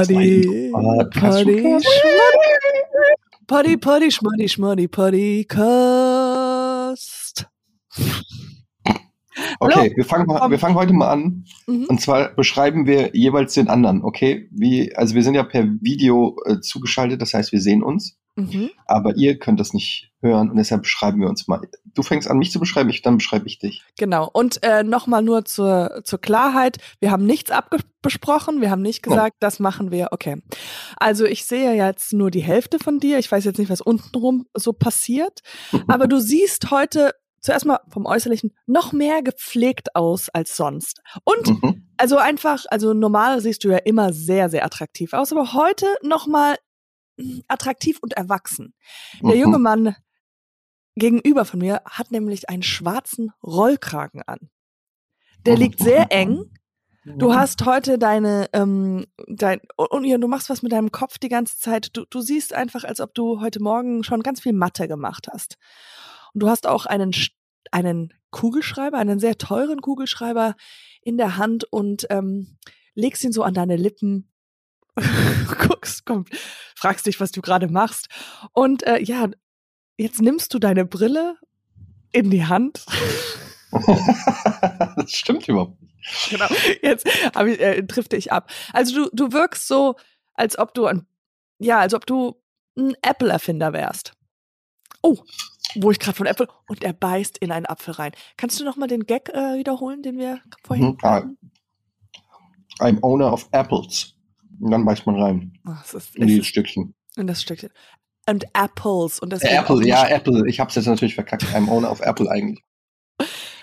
Party, Party, Party, Party, Schmuddy, Schmuddy, Party, Cast. Okay, wir fangen, wir fangen heute mal an. Mhm. Und zwar beschreiben wir jeweils den anderen, okay? Wie, also wir sind ja per Video äh, zugeschaltet, das heißt, wir sehen uns. Mhm. Aber ihr könnt das nicht hören und deshalb beschreiben wir uns mal. Du fängst an, mich zu beschreiben, ich, dann beschreibe ich dich. Genau. Und äh, nochmal nur zur, zur Klarheit: Wir haben nichts abgesprochen, wir haben nicht gesagt, ja. das machen wir. Okay. Also, ich sehe jetzt nur die Hälfte von dir. Ich weiß jetzt nicht, was untenrum so passiert. aber du siehst heute zuerst mal vom Äußerlichen noch mehr gepflegt aus als sonst. Und mhm. also einfach, also normal siehst du ja immer sehr, sehr attraktiv aus, aber heute noch mal attraktiv und erwachsen. Der mhm. junge Mann gegenüber von mir hat nämlich einen schwarzen Rollkragen an. Der liegt sehr eng. Du hast heute deine, ähm, dein, und ja, du machst was mit deinem Kopf die ganze Zeit. Du, du siehst einfach, als ob du heute Morgen schon ganz viel Mathe gemacht hast. Und du hast auch einen, einen Kugelschreiber, einen sehr teuren Kugelschreiber in der Hand und ähm, legst ihn so an deine Lippen guckst, komm, fragst dich, was du gerade machst. Und äh, ja, jetzt nimmst du deine Brille in die Hand. das stimmt überhaupt nicht. Genau, jetzt ich, äh, trifft dich ab. Also du, du wirkst so, als ob du ein, ja, als ob du ein Apple-Erfinder wärst. Oh, wo ich gerade von Apple und er beißt in einen Apfel rein. Kannst du noch mal den Gag äh, wiederholen, den wir vorhin mhm, hatten? I'm owner of apples. Und dann beißt man rein. Das ist, in die Stückchen. In das Stückchen. Und Apples. Und das Apple, ja, Apple. Ich hab's jetzt natürlich verkackt. I'm owner of Apple eigentlich.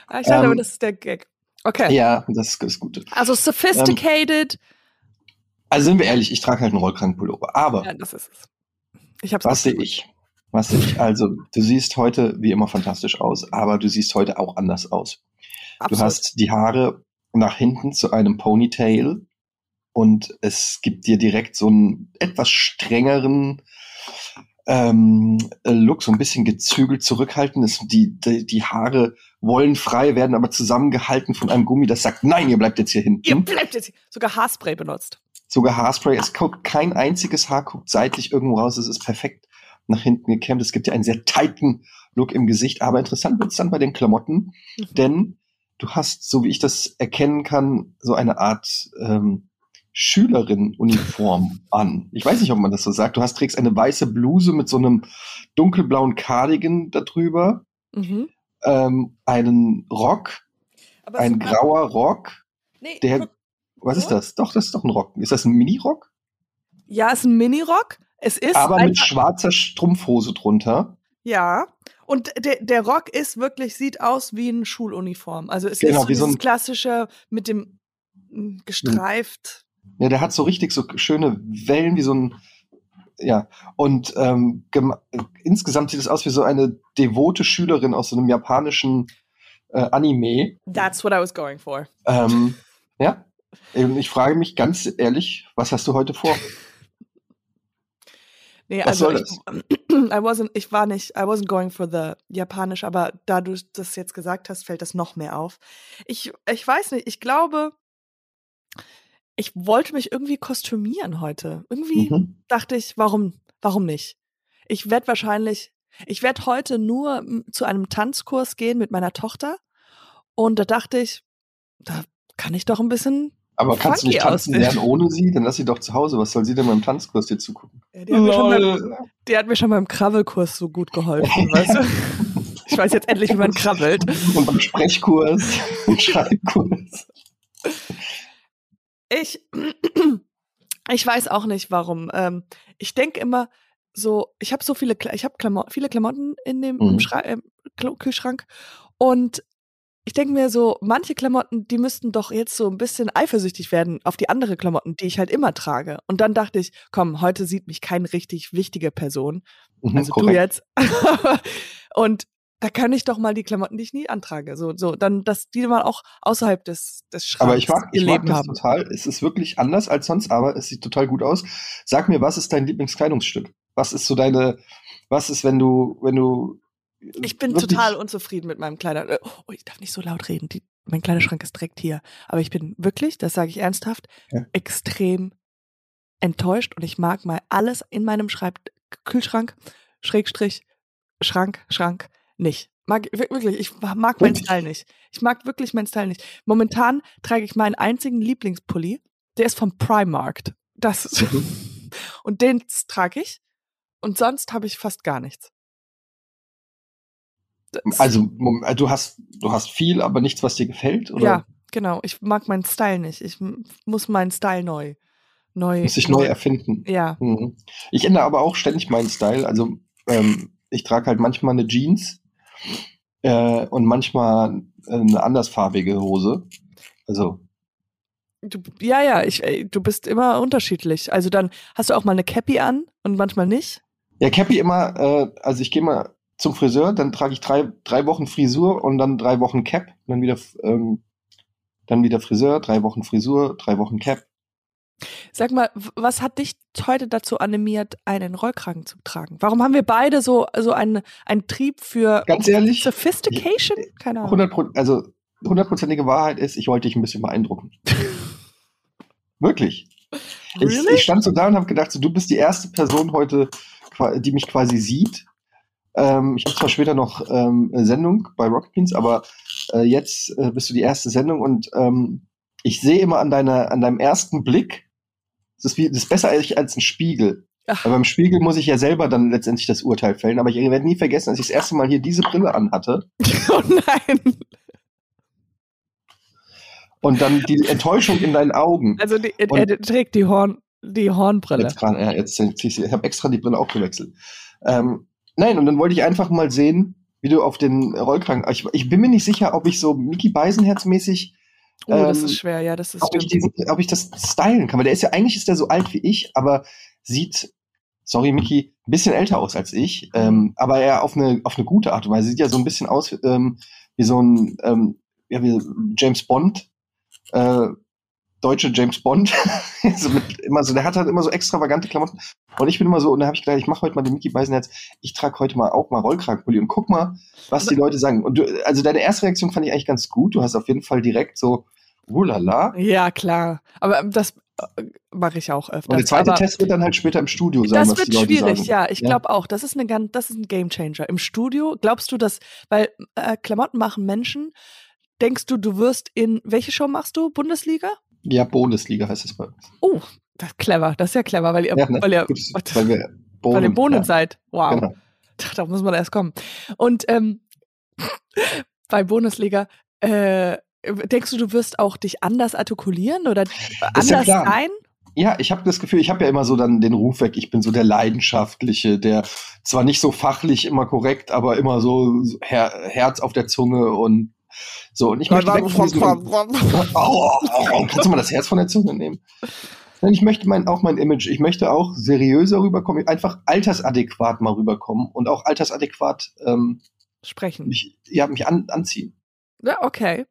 Ah, ich dachte ähm, aber, das ist der Gag. Okay. Ja, das ist das Gute. Also sophisticated. Ähm, also sind wir ehrlich, ich trage halt einen Rollkragenpullover. Aber. Ja, das ist es. Ich hab's was sehe ich? Was sehe ich? Also, du siehst heute wie immer fantastisch aus, aber du siehst heute auch anders aus. Absolut. Du hast die Haare nach hinten zu einem Ponytail und es gibt dir direkt so einen etwas strengeren ähm, Look, so ein bisschen gezügelt zurückhalten. Es, die, die, die Haare wollen frei, werden aber zusammengehalten von einem Gummi, das sagt, nein, ihr bleibt jetzt hier hinten. Ihr bleibt jetzt hier. Sogar Haarspray benutzt. Sogar Haarspray. Es guckt kein einziges Haar guckt seitlich irgendwo raus. Es ist perfekt nach hinten gekämmt. Es gibt ja einen sehr tighten Look im Gesicht. Aber interessant wird es dann bei den Klamotten, mhm. denn du hast, so wie ich das erkennen kann, so eine Art ähm, Schülerin-Uniform an. Ich weiß nicht, ob man das so sagt. Du hast, trägst eine weiße Bluse mit so einem dunkelblauen Cardigan darüber, mhm. ähm, einen Rock, Aber ein grauer Rock, nee, der, was ist das? Doch, das ist doch ein Rock. Ist das ein Mini-Rock? Ja, es ist ein Mini-Rock. Es ist aber mit schwarzer Strumpfhose drunter. Ja. Und der, der Rock ist wirklich, sieht aus wie eine Schuluniform. Also es genau, ist so so ein klassische mit dem hm, gestreift. Ja, der hat so richtig so schöne Wellen wie so ein, ja. Und ähm, insgesamt sieht es aus wie so eine devote Schülerin aus so einem japanischen äh, Anime. That's what I was going for. Ähm, ja. Ich frage mich ganz ehrlich, was hast du heute vor? Nee, Was also ich, I wasn't, ich war nicht, I wasn't going for the Japanisch, aber da du das jetzt gesagt hast, fällt das noch mehr auf. Ich, ich weiß nicht, ich glaube, ich wollte mich irgendwie kostümieren heute. Irgendwie mhm. dachte ich, warum, warum nicht? Ich werde wahrscheinlich, ich werde heute nur zu einem Tanzkurs gehen mit meiner Tochter. Und da dachte ich, da kann ich doch ein bisschen. Aber kannst du nicht tanzen aussehen. lernen ohne sie? Dann lass sie doch zu Hause. Was soll sie denn beim Tanzkurs dir zugucken? Ja, die, hat mir schon beim, die hat mir schon beim Krabbelkurs so gut geholfen, weißt du? Ich weiß jetzt endlich, wie man krabbelt. Und beim Sprechkurs, und Schreibkurs. Ich, ich weiß auch nicht warum. Ähm, ich denke immer so, ich habe so viele, ich habe Klamo viele Klamotten in dem mhm. äh, Kühlschrank und ich denke mir so, manche Klamotten, die müssten doch jetzt so ein bisschen eifersüchtig werden auf die andere Klamotten, die ich halt immer trage. Und dann dachte ich, komm, heute sieht mich keine richtig wichtige Person. Mhm, also korrekt. du jetzt. und da kann ich doch mal die Klamotten, die ich nie antrage. So, so, dann, dass die mal auch außerhalb des, des Schranks Aber ich mag, ich mag das haben. total. Es ist wirklich anders als sonst, aber es sieht total gut aus. Sag mir, was ist dein Lieblingskleidungsstück? Was ist so deine, was ist, wenn du, wenn du. Ich bin total unzufrieden mit meinem Kleider. Äh, oh, ich darf nicht so laut reden. Die, mein Kleiderschrank ist direkt hier. Aber ich bin wirklich, das sage ich ernsthaft, ja. extrem enttäuscht und ich mag mal alles in meinem Schreib Kühlschrank, Schrägstrich, Schrank, Schrank nicht. Mag wirklich, ich mag meinen Style nicht. Ich mag wirklich meinen Style nicht. Momentan trage ich meinen einzigen Lieblingspulli, der ist vom Primark. Das mhm. und den trage ich und sonst habe ich fast gar nichts. Das also du hast du hast viel, aber nichts, was dir gefällt, oder? Ja, genau. Ich mag meinen Style nicht. Ich muss meinen Style neu neu muss sich neu erfinden. Ja. Mhm. Ich ändere aber auch ständig meinen Style. Also ähm, ich trage halt manchmal eine Jeans äh, und manchmal eine andersfarbige Hose. Also Du, ja, ja, ich, du bist immer unterschiedlich. Also dann hast du auch mal eine Cappy an und manchmal nicht. Ja, Cappy immer, äh, also ich gehe mal zum Friseur, dann trage ich drei, drei Wochen Frisur und dann drei Wochen Cap, dann wieder, ähm, dann wieder Friseur, drei Wochen Frisur, drei Wochen Cap. Sag mal, was hat dich heute dazu animiert, einen Rollkragen zu tragen? Warum haben wir beide so, so einen, einen Trieb für Ganz ehrlich, Sophistication? Keine Ahnung. 100, also hundertprozentige Wahrheit ist, ich wollte dich ein bisschen beeindrucken. Wirklich. Really? Ich, ich, stand so da und habe gedacht, so, du bist die erste Person heute, die mich quasi sieht. Ähm, ich habe zwar später noch ähm, eine Sendung bei Rocket Beans, aber äh, jetzt äh, bist du die erste Sendung und ähm, ich sehe immer an deiner, an deinem ersten Blick, das ist, wie, das ist besser als ein Spiegel. Ach. Aber beim Spiegel muss ich ja selber dann letztendlich das Urteil fällen. Aber ich werde nie vergessen, als ich das erste Mal hier diese Brille anhatte. Oh nein. Und dann die Enttäuschung in deinen Augen. Also die, er, er trägt die, Horn, die Hornbrille. Jetzt grad, ja, jetzt, ich, ich habe extra die Brille auch gewechselt. Ähm, nein, und dann wollte ich einfach mal sehen, wie du auf den Rollkragen. Ich, ich bin mir nicht sicher, ob ich so Mickey Beisenherz mäßig Oh, ähm, das ist schwer, ja, das ist ob ich, diesen, ob ich das stylen kann. Weil der ist ja, eigentlich ist der so alt wie ich, aber sieht, sorry Mickey, ein bisschen älter aus als ich, ähm, aber er auf eine, auf eine gute Art und Weise. Sieht ja so ein bisschen aus ähm, wie so ein, ähm, ja, wie James Bond, äh, deutsche James Bond. also mit immer so, der hat halt immer so extravagante Klamotten. Und ich bin immer so, und da habe ich gedacht, ich mache heute mal den Mickey Beisenherz, ich trage heute mal auch mal Rollkragenpulli und guck mal, was die Leute sagen. Und du, also deine erste Reaktion fand ich eigentlich ganz gut. Du hast auf jeden Fall direkt so, Ulala. Ja, klar. Aber das äh, mache ich auch öfter. Und der zweite Aber Test wird dann halt später im Studio sein. Das wird schwierig, sagen. ja. Ich glaube auch. Das ist, eine, das ist ein Gamechanger. Im Studio, glaubst du, dass, weil äh, Klamotten machen Menschen, denkst du, du wirst in, welche Show machst du? Bundesliga? Ja, Bundesliga heißt es bei uns. Oh, das ist clever. Das ist ja clever, weil ihr, ja, ne? weil ihr, Gut, weil wir Bohnen, weil ihr Bohnen ja. seid. Wow. Genau. Da muss man erst kommen. Und ähm, bei Bundesliga, äh, denkst du, du wirst auch dich anders artikulieren oder anders ja sein? Ja, ich habe das Gefühl, ich habe ja immer so dann den Ruf weg, ich bin so der leidenschaftliche, der zwar nicht so fachlich immer korrekt, aber immer so Her Herz auf der Zunge und so. Und ich möchte weg von diesem, oh, oh, oh, kannst du mal das Herz von der Zunge nehmen? Ich möchte mein, auch mein Image, ich möchte auch seriöser rüberkommen, einfach altersadäquat mal rüberkommen und auch altersadäquat ähm, sprechen. Mich, ja, mich an, anziehen. Ja, okay.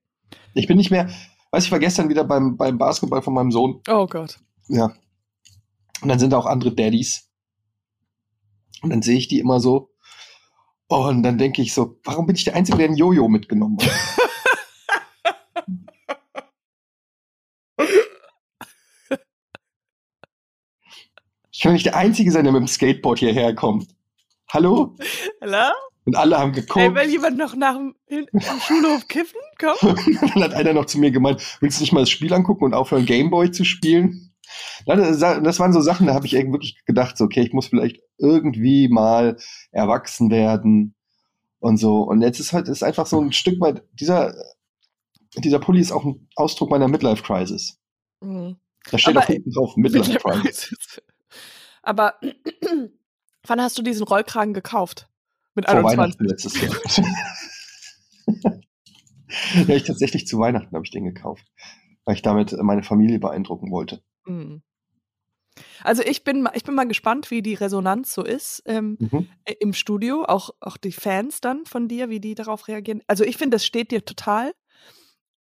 Ich bin nicht mehr, weiß ich war gestern wieder beim, beim Basketball von meinem Sohn. Oh Gott. Ja. Und dann sind da auch andere Daddys. Und dann sehe ich die immer so. Und dann denke ich so, warum bin ich der Einzige, der ein Jojo mitgenommen hat? ich will nicht der Einzige sein, der mit dem Skateboard hierher kommt. Hallo? Hallo? Und alle haben geguckt. Ey, will jemand noch nach dem, Schulhof kiffen? Komm. dann hat einer noch zu mir gemeint, willst du nicht mal das Spiel angucken und aufhören, Gameboy zu spielen? Das waren so Sachen, da habe ich wirklich gedacht, so, okay, ich muss vielleicht irgendwie mal erwachsen werden und so. Und jetzt ist halt ist einfach so ein Stück weit, dieser, dieser Pulli ist auch ein Ausdruck meiner Midlife-Crisis. Mhm. Da steht auch hinten drauf, Midlife-Crisis. Aber wann hast du diesen Rollkragen gekauft? Mit Vor 21. Weihnachten letztes Jahr. ja, ich tatsächlich zu Weihnachten habe ich den gekauft, weil ich damit meine Familie beeindrucken wollte. Mhm. Also ich bin, ich bin mal gespannt, wie die Resonanz so ist ähm, mhm. im Studio, auch, auch die Fans dann von dir, wie die darauf reagieren. Also ich finde, das steht dir total.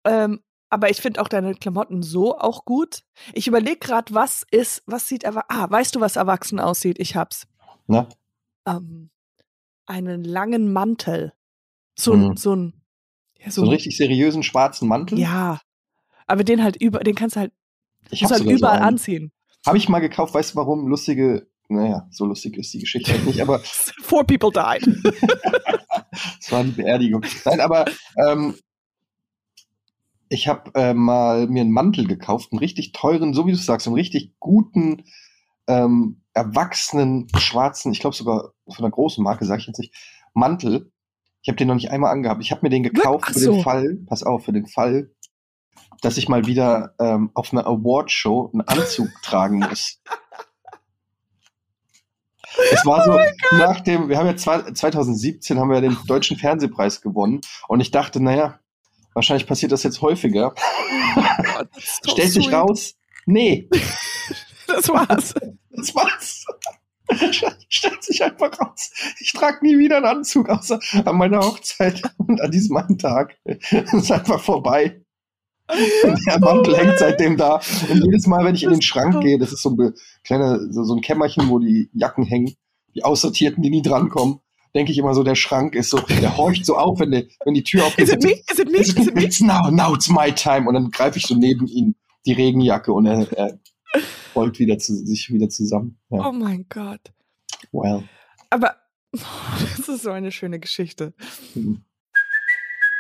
Ähm, aber ich finde auch deine Klamotten so auch gut. Ich überlege gerade, was ist, was sieht aber, ah, weißt du, was erwachsen aussieht? Ich hab's. Na? Ähm, einen langen Mantel. So, mhm. so ein ja, so, so einen richtig seriösen schwarzen Mantel? Ja. Aber den halt über, den kannst du halt, ich musst halt überall so anziehen. Habe ich mal gekauft, weißt du warum? Lustige, naja, so lustig ist die Geschichte halt nicht, aber. Four people died. das war die Beerdigung. Nein, aber ähm, ich habe äh, mal mir einen Mantel gekauft, einen richtig teuren, so wie du sagst, einen richtig guten, ähm, erwachsenen, schwarzen, ich glaube sogar von einer großen Marke, sage ich jetzt nicht, Mantel. Ich habe den noch nicht einmal angehabt. Ich habe mir den gekauft Ach für so. den Fall, pass auf, für den Fall, dass ich mal wieder ähm, auf einer Awardshow einen Anzug tragen muss. Es war so, oh nach dem, wir haben ja zwei, 2017 haben wir den deutschen Fernsehpreis gewonnen und ich dachte, naja, wahrscheinlich passiert das jetzt häufiger. Oh Stellt sich raus, nee. das war's. Das war's. Stellt sich einfach raus. Ich trage nie wieder einen Anzug, außer an meiner Hochzeit und an diesem einen Tag. Das ist einfach vorbei. Der Mantel hängt seitdem da. Und jedes Mal, wenn ich in den Schrank gehe, das ist so ein kleiner, so, ein Kämmerchen, wo die Jacken hängen, die Aussortierten, die nie drankommen, denke ich immer so, der Schrank ist so, der horcht so auf, wenn, die, wenn die Tür aufgeht. Is it me? Is it me? Is it me? It's now, now it's my time. Und dann greife ich so neben ihn die Regenjacke und er, er rollt wieder zu, sich wieder zusammen. Ja. Oh mein Gott. Well. Aber das ist so eine schöne Geschichte. Mhm.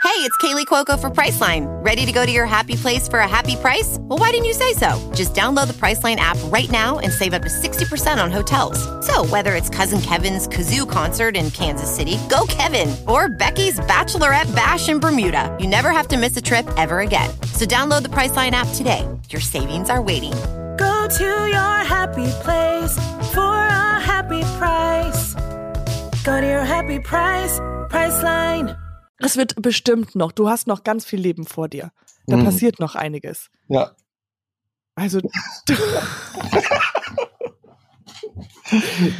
Hey, it's Kaylee Cuoco for Priceline. Ready to go to your happy place for a happy price? Well, why didn't you say so? Just download the Priceline app right now and save up to 60% on hotels. So, whether it's Cousin Kevin's Kazoo concert in Kansas City, go Kevin, or Becky's Bachelorette Bash in Bermuda, you never have to miss a trip ever again. So, download the Priceline app today. Your savings are waiting. Go to your happy place for a happy price. Go to your happy price, Priceline. Es wird bestimmt noch. Du hast noch ganz viel Leben vor dir. Da mhm. passiert noch einiges. Ja. Also.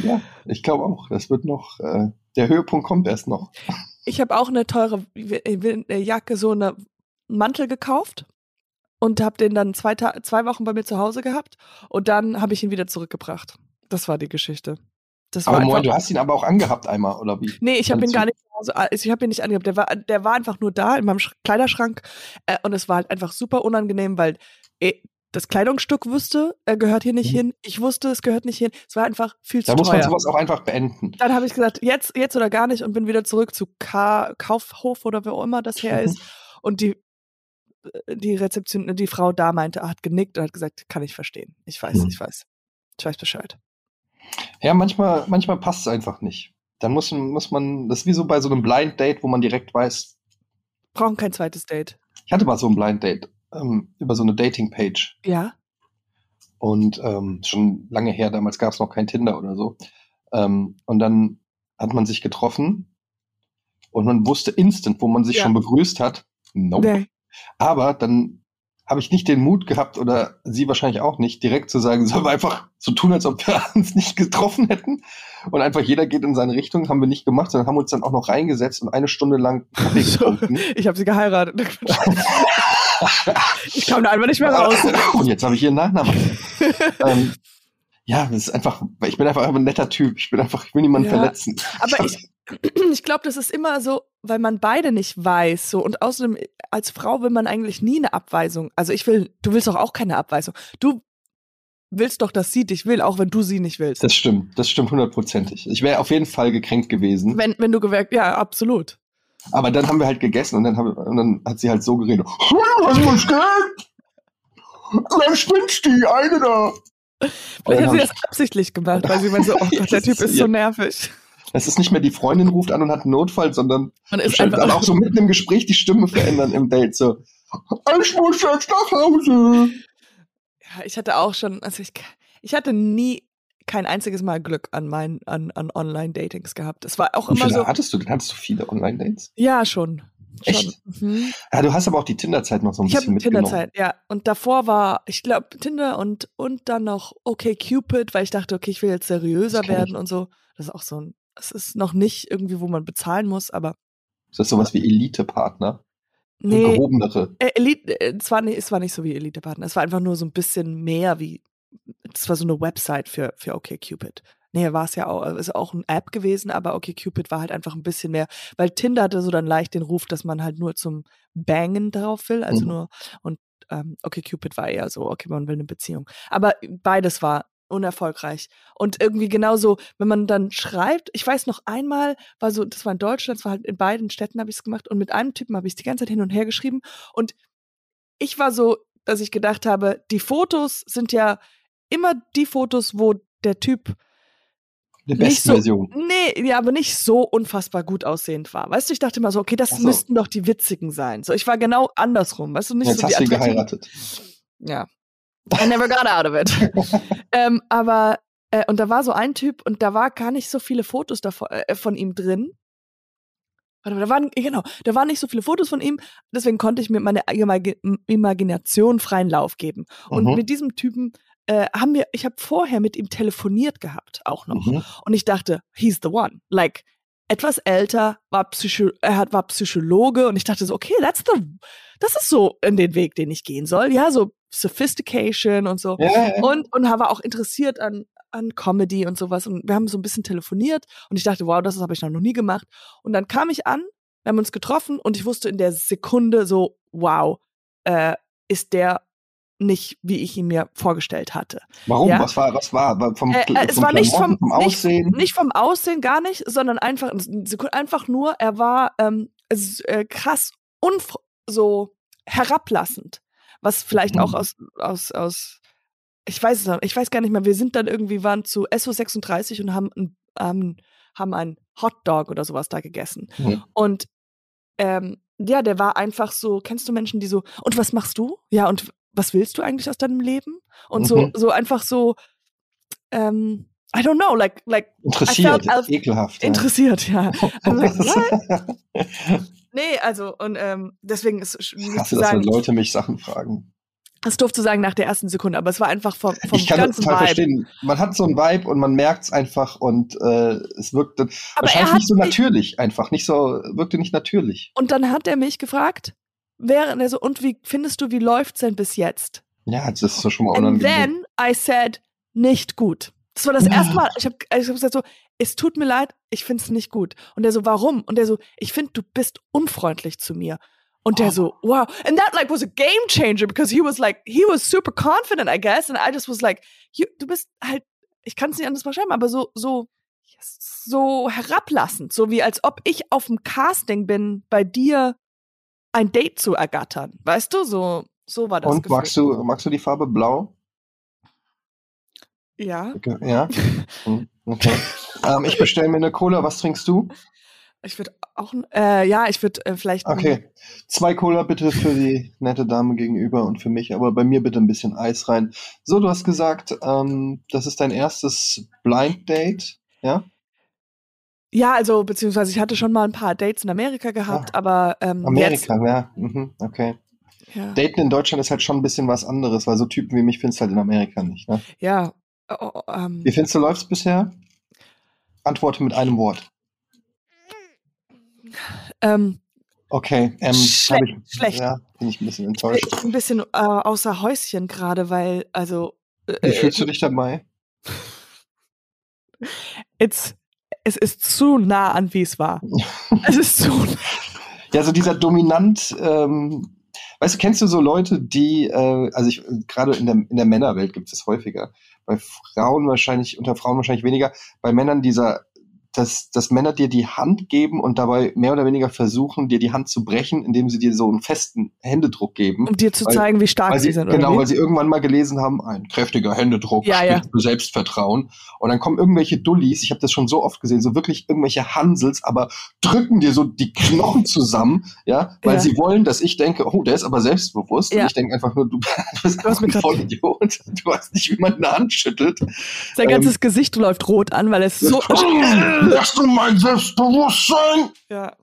ja, ich glaube auch. Das wird noch. Äh, der Höhepunkt kommt erst noch. Ich habe auch eine teure Jacke, so eine Mantel gekauft und habe den dann zwei, zwei Wochen bei mir zu Hause gehabt und dann habe ich ihn wieder zurückgebracht. Das war die Geschichte. Das aber Moin, du hast ihn aber auch angehabt einmal, oder wie? Nee, ich habe ihn gar nicht also, ich habe ihn nicht angehabt. Der war, der war einfach nur da in meinem Kleiderschrank äh, und es war halt einfach super unangenehm, weil äh, das Kleidungsstück wusste, er gehört hier nicht mhm. hin. Ich wusste, es gehört nicht hin. Es war einfach viel zu Da muss man sowas auch einfach beenden. Dann habe ich gesagt, jetzt, jetzt oder gar nicht und bin wieder zurück zu K Kaufhof oder wer auch immer das her ist. und die, die Rezeption, die Frau da meinte, hat genickt und hat gesagt, kann ich verstehen. Ich weiß, mhm. ich weiß. Ich weiß Bescheid. Ja, manchmal, manchmal passt es einfach nicht. Dann muss, muss man, das ist wie so bei so einem Blind Date, wo man direkt weiß. Brauchen kein zweites Date. Ich hatte mal so ein Blind Date ähm, über so eine Dating-Page. Ja. Und ähm, schon lange her, damals gab es noch kein Tinder oder so. Ähm, und dann hat man sich getroffen und man wusste instant, wo man sich ja. schon begrüßt hat. Nope. Nee. Aber dann habe ich nicht den Mut gehabt oder sie wahrscheinlich auch nicht, direkt zu sagen, sollen wir einfach so tun, als ob wir uns nicht getroffen hätten und einfach jeder geht in seine Richtung, haben wir nicht gemacht, sondern haben uns dann auch noch reingesetzt und eine Stunde lang Kaffee getrunken. ich habe sie geheiratet. ich kam da einfach nicht mehr raus. und jetzt habe ich ihren Nachnamen. ähm, ja, das ist einfach, ich bin einfach ein netter Typ. Ich bin einfach, ich will niemanden ja, verletzen. Aber ich, ich glaube, das ist immer so, weil man beide nicht weiß, so und außerdem als Frau will man eigentlich nie eine Abweisung. Also ich will, du willst doch auch keine Abweisung. Du willst doch, dass sie dich will, auch wenn du sie nicht willst. Das stimmt, das stimmt hundertprozentig. Ich wäre auf jeden Fall gekränkt gewesen. Wenn, wenn du gewerkt, ja, absolut. Aber dann haben wir halt gegessen und dann, hab, und dann hat sie halt so geredet. Was muss Geld? Dann spinnst die eine da. Vielleicht hat sie das absichtlich gemacht, weil sie meinte so, oh Gott, der Typ ist so nervig. Es ist nicht mehr die Freundin ruft an und hat einen Notfall, sondern Man ist einfach dann auch so mitten im Gespräch die Stimme verändern im Date. So, ich muss jetzt nach Hause. Ja, ich hatte auch schon, also ich, ich hatte nie kein einziges Mal Glück an meinen an, an Online-Datings gehabt. Es war auch Wie immer viele so. Hattest du, hattest du viele Online-Dates? Ja, schon. Echt? Mhm. Ja, du hast aber auch die Tinder-Zeit noch so ein ich bisschen mitgenommen. Tinder-Zeit, ja. Und davor war, ich glaube, Tinder und, und dann noch okay Cupid, weil ich dachte, okay, ich will jetzt seriöser werden ich. und so. Das ist auch so ein, es ist noch nicht irgendwie, wo man bezahlen muss, aber. Ist das sowas wie Elite-Partner? Nee. Gehobenere. Äh, Elite, äh, es, war nicht, es war nicht so wie Elite-Partner. Es war einfach nur so ein bisschen mehr wie, es war so eine Website für, für OkCupid. Nee, war es ja auch, ist auch eine App gewesen, aber okay, Cupid war halt einfach ein bisschen mehr, weil Tinder hatte so dann leicht den Ruf, dass man halt nur zum Bangen drauf will, also mhm. nur und ähm, okay, Cupid war eher so, okay, man will eine Beziehung. Aber beides war unerfolgreich. Und irgendwie genauso, wenn man dann schreibt, ich weiß noch einmal, war so, das war in Deutschland, das war halt in beiden Städten habe ich es gemacht und mit einem Typen habe ich es die ganze Zeit hin und her geschrieben und ich war so, dass ich gedacht habe, die Fotos sind ja immer die Fotos, wo der Typ Die nicht beste so, Version. nee, ja, aber nicht so unfassbar gut aussehend war. Weißt du, ich dachte immer so, okay, das so. müssten doch die witzigen sein. So, ich war genau andersrum, weißt du, nicht Jetzt so die hast du ihn attraktiven- geheiratet. ja. I never got out of it. ähm, aber, äh, und da war so ein Typ und da war gar nicht so viele Fotos davon, äh, von ihm drin. Warte mal, da waren, genau, da waren nicht so viele Fotos von ihm, deswegen konnte ich mir meine Imag Imagination freien Lauf geben. Und Mhm. mit diesem Typen äh, haben wir, ich habe vorher mit ihm telefoniert gehabt, auch noch. Mhm. Und ich dachte, he's the one. Like, etwas älter, war Psycho er hat, war Psychologe und ich dachte so, okay, that's the, das ist so in den Weg, den ich gehen soll. Ja, so Sophistication und so. Ja. Und, und war auch interessiert an, an Comedy und sowas. Und wir haben so ein bisschen telefoniert und ich dachte, wow, das habe ich noch nie gemacht. Und dann kam ich an, wir haben uns getroffen und ich wusste in der Sekunde so, wow, äh, ist der nicht, wie ich ihn mir vorgestellt hatte. Warum? Ja. Was war, was war? Vom, Äh, äh, es vom war nicht vom, vom nicht, Aussehen? nicht vom Aussehen gar nicht, sondern einfach einfach nur, er war ähm, äh, krass so herablassend, was vielleicht auch Mhm. aus aus aus ich weiß es noch, ich weiß gar nicht mehr. Wir sind dann irgendwie waren zu SO36 und haben ähm, haben einen Hotdog oder sowas da gegessen Mhm. und ähm, ja, der war einfach so. Kennst du Menschen, die so und was machst du? Ja und was willst du eigentlich aus deinem Leben? Und so Mhm. so einfach so ähm, I don't know, like like Interessiert, I felt- ekelhaft. ja. interessiert, ja. I'm like, what? Nee, also und ähm, deswegen ist es Ich nicht hasse zu das, wenn Leute mich Sachen fragen. das doof zu sagen nach der ersten Sekunde, aber es war einfach vom, vom ich kann das ganzen total Vibe. verstehen. Man hat so einen Vibe und man merkt es einfach und äh, es wirkt dann Aber wahrscheinlich nicht so natürlich einfach. Nicht so, wirkte nicht natürlich. Und dann hat er mich gefragt, während er so, und wie findest du, wie läuft's denn bis jetzt? Ja, das ist so schon mal And unangenehm. then I said, nicht gut. Das war das Ja. erste Mal. Ich habe ich hab gesagt so, es tut mir leid, ich find's nicht gut. Und der so, warum? Und der so, ich finde, du bist unfreundlich zu mir. Und der Oh. so, wow. And that like was a game changer because he was like, he was super confident, I guess. And I just was like, you, du bist halt, ich kann es nicht anders beschreiben, aber so, so, so herablassend. So wie als ob ich auf dem Casting bin, bei dir ein Date zu ergattern. Weißt du? So, so war das Und Gefühl. magst du, magst du die Farbe blau? Ja. Okay, Ja. Hm, Okay. Ähm, ich bestelle mir eine Cola. Was trinkst du? Ich würde auch, äh, ja, ich würde äh, vielleicht. Okay. Zwei Cola bitte für die nette Dame gegenüber und für mich, aber bei mir bitte ein bisschen Eis rein. So, du hast gesagt, ähm, das ist dein erstes Blind Date, ja? Ja, also, beziehungsweise ich hatte schon mal ein paar Dates in Amerika gehabt, aber ähm, Amerika, ja. Mhm, okay. jetzt. Ja. Daten in Deutschland ist halt schon ein bisschen was anderes, weil so Typen wie mich findest du halt in Amerika nicht. Ne? ja. Oh, oh, ähm, Wie findest du, läuft's bisher? Antworte mit einem Wort. ähm, Okay. Ähm, Schlecht, hab ich, schlecht. Ja, bin ich ein bisschen ich bin enttäuscht. ein bisschen äh, außer Häuschen gerade, weil, also. Wie Äh, fühlst du dich dabei? it's, es ist zu nah an, wie es war. es ist zu nah. Ja, so dieser dominant, ähm, weißt du, kennst du so Leute, die, äh, also ich, gerade in der, in der Männerwelt gibt es häufiger, bei Frauen wahrscheinlich, unter Frauen wahrscheinlich weniger, bei Männern dieser, dass, dass Männer dir die Hand geben und dabei mehr oder weniger versuchen, dir die Hand zu brechen, indem sie dir so einen festen Händedruck geben. Um dir zu Weil- zeigen, wie stark sie sie, sind. genau, oder weil wie? sie irgendwann mal gelesen haben, ein kräftiger Händedruck Ja, ja. für Selbstvertrauen. Und dann kommen irgendwelche Dullis, ich habe das schon so oft gesehen, so wirklich irgendwelche Hansels, aber drücken dir so die Knochen zusammen, ja, weil Ja. sie wollen, dass ich denke, oh, der ist aber selbstbewusst. Ja. Und ich denke einfach nur, du, bist Du mir ein Vollidiot. Du weißt nicht, wie man eine Hand schüttelt. Sein ähm, ganzes Gesicht läuft rot an, weil es so. Lässt du mein Selbstbewusstsein? ja.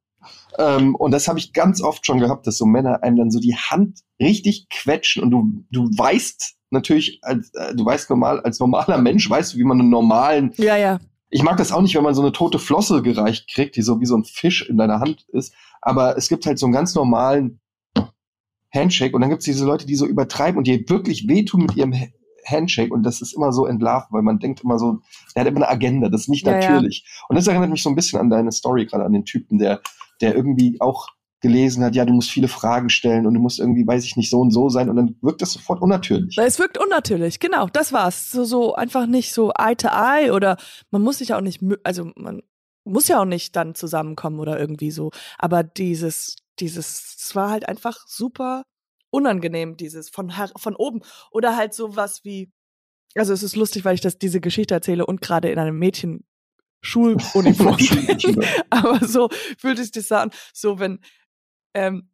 Ähm, und das habe ich ganz oft schon gehabt, dass so Männer einem dann so die Hand richtig quetschen und du, du weißt natürlich, als, äh, du weißt normal, als normaler Mensch weißt du, wie man einen normalen, ja, ja. ich mag das auch nicht, wenn man so eine tote Flosse gereicht kriegt, die so wie so ein Fisch in deiner Hand ist, aber es gibt halt so einen ganz normalen Handshake und dann gibt es diese Leute, die so übertreiben und die wirklich wehtun mit ihrem Handshake und das ist immer so entlarvt, weil man denkt immer so, der hat immer eine Agenda, das ist nicht Ja, ja. natürlich. Und das erinnert mich so ein bisschen an deine Story, gerade an den Typen, der, der irgendwie auch gelesen hat, ja, du musst viele Fragen stellen und du musst irgendwie, weiß ich nicht, so und so sein und dann wirkt das sofort unnatürlich. Es wirkt unnatürlich, genau, das war's. So, so einfach nicht so Eye to Eye oder man muss sich auch nicht, also man muss ja auch nicht dann zusammenkommen oder irgendwie so. Aber dieses, dieses, es war halt einfach super unangenehm, dieses von, von oben. Oder halt sowas wie, also es ist lustig, weil ich das, diese Geschichte erzähle und gerade in einem Mädchen Schuluniform. Aber so fühlt sich das an, so wenn, ähm,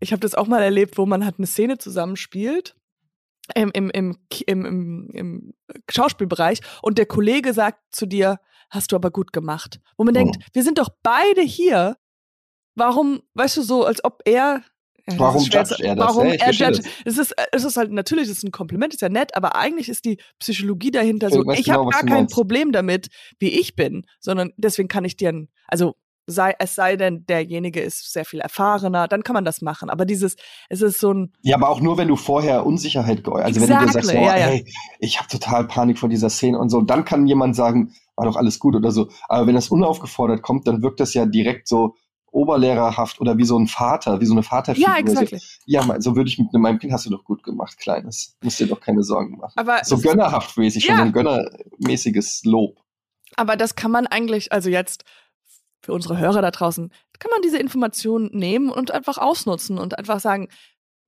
ich habe das auch mal erlebt, wo man halt eine Szene zusammenspielt im, im, im, im, im, im Schauspielbereich und der Kollege sagt zu dir, hast du aber gut gemacht. Wo man oh. denkt, wir sind doch beide hier. Warum, weißt du, so, als ob er ja, warum judgt er das? Warum ja, er judgt? Es ist, es ist halt natürlich, es ist ein Kompliment, ist ja nett, aber eigentlich ist die Psychologie dahinter so, ich, ich genau, habe gar kein meinst. Problem damit, wie ich bin, sondern deswegen kann ich dir, ein, also sei, es sei denn, derjenige ist sehr viel erfahrener, dann kann man das machen. Aber dieses, es ist so ein. Ja, aber auch nur, wenn du vorher Unsicherheit geäußert Also exactly, wenn du dir sagst, oh, ja, ja. hey, ich habe total Panik vor dieser Szene und so, dann kann jemand sagen, war doch alles gut oder so. Aber wenn das unaufgefordert kommt, dann wirkt das ja direkt so, oberlehrerhaft oder wie so ein Vater, wie so eine Vaterfigur. Ja, exactly. so. ja, so würde ich mit meinem Kind hast du doch gut gemacht, Kleines. Musst dir doch keine Sorgen machen. Aber so gönnerhaft mäßig, ja. schon so ein gönnermäßiges Lob. Aber das kann man eigentlich, also jetzt für unsere Hörer da draußen, kann man diese Informationen nehmen und einfach ausnutzen und einfach sagen,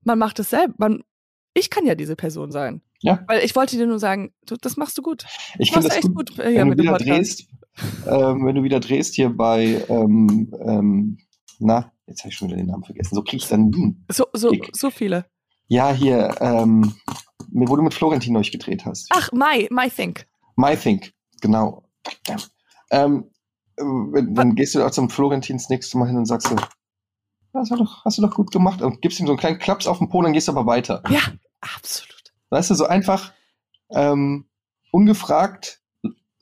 man macht es selbst. Man, ich kann ja diese Person sein. Ja. Weil ich wollte dir nur sagen, du, das machst du gut. Ich finde das echt gut, gut äh, wenn du wieder drehst, ähm, wenn du wieder drehst hier bei, ähm, ähm, na, jetzt habe ich schon wieder den Namen vergessen. So krieg ich dann hm, so, so, so viele. Ja, hier, ähm, wo du mit Florentin euch gedreht hast. Ach, My, My Think. My Think, genau. Ähm, dann gehst du auch zum Florentin das nächste Mal hin und sagst so, hast du doch, hast du doch gut gemacht und gibst ihm so einen kleinen Klaps auf den Po, dann gehst du aber weiter. Ja, absolut. Weißt du, so einfach ähm, ungefragt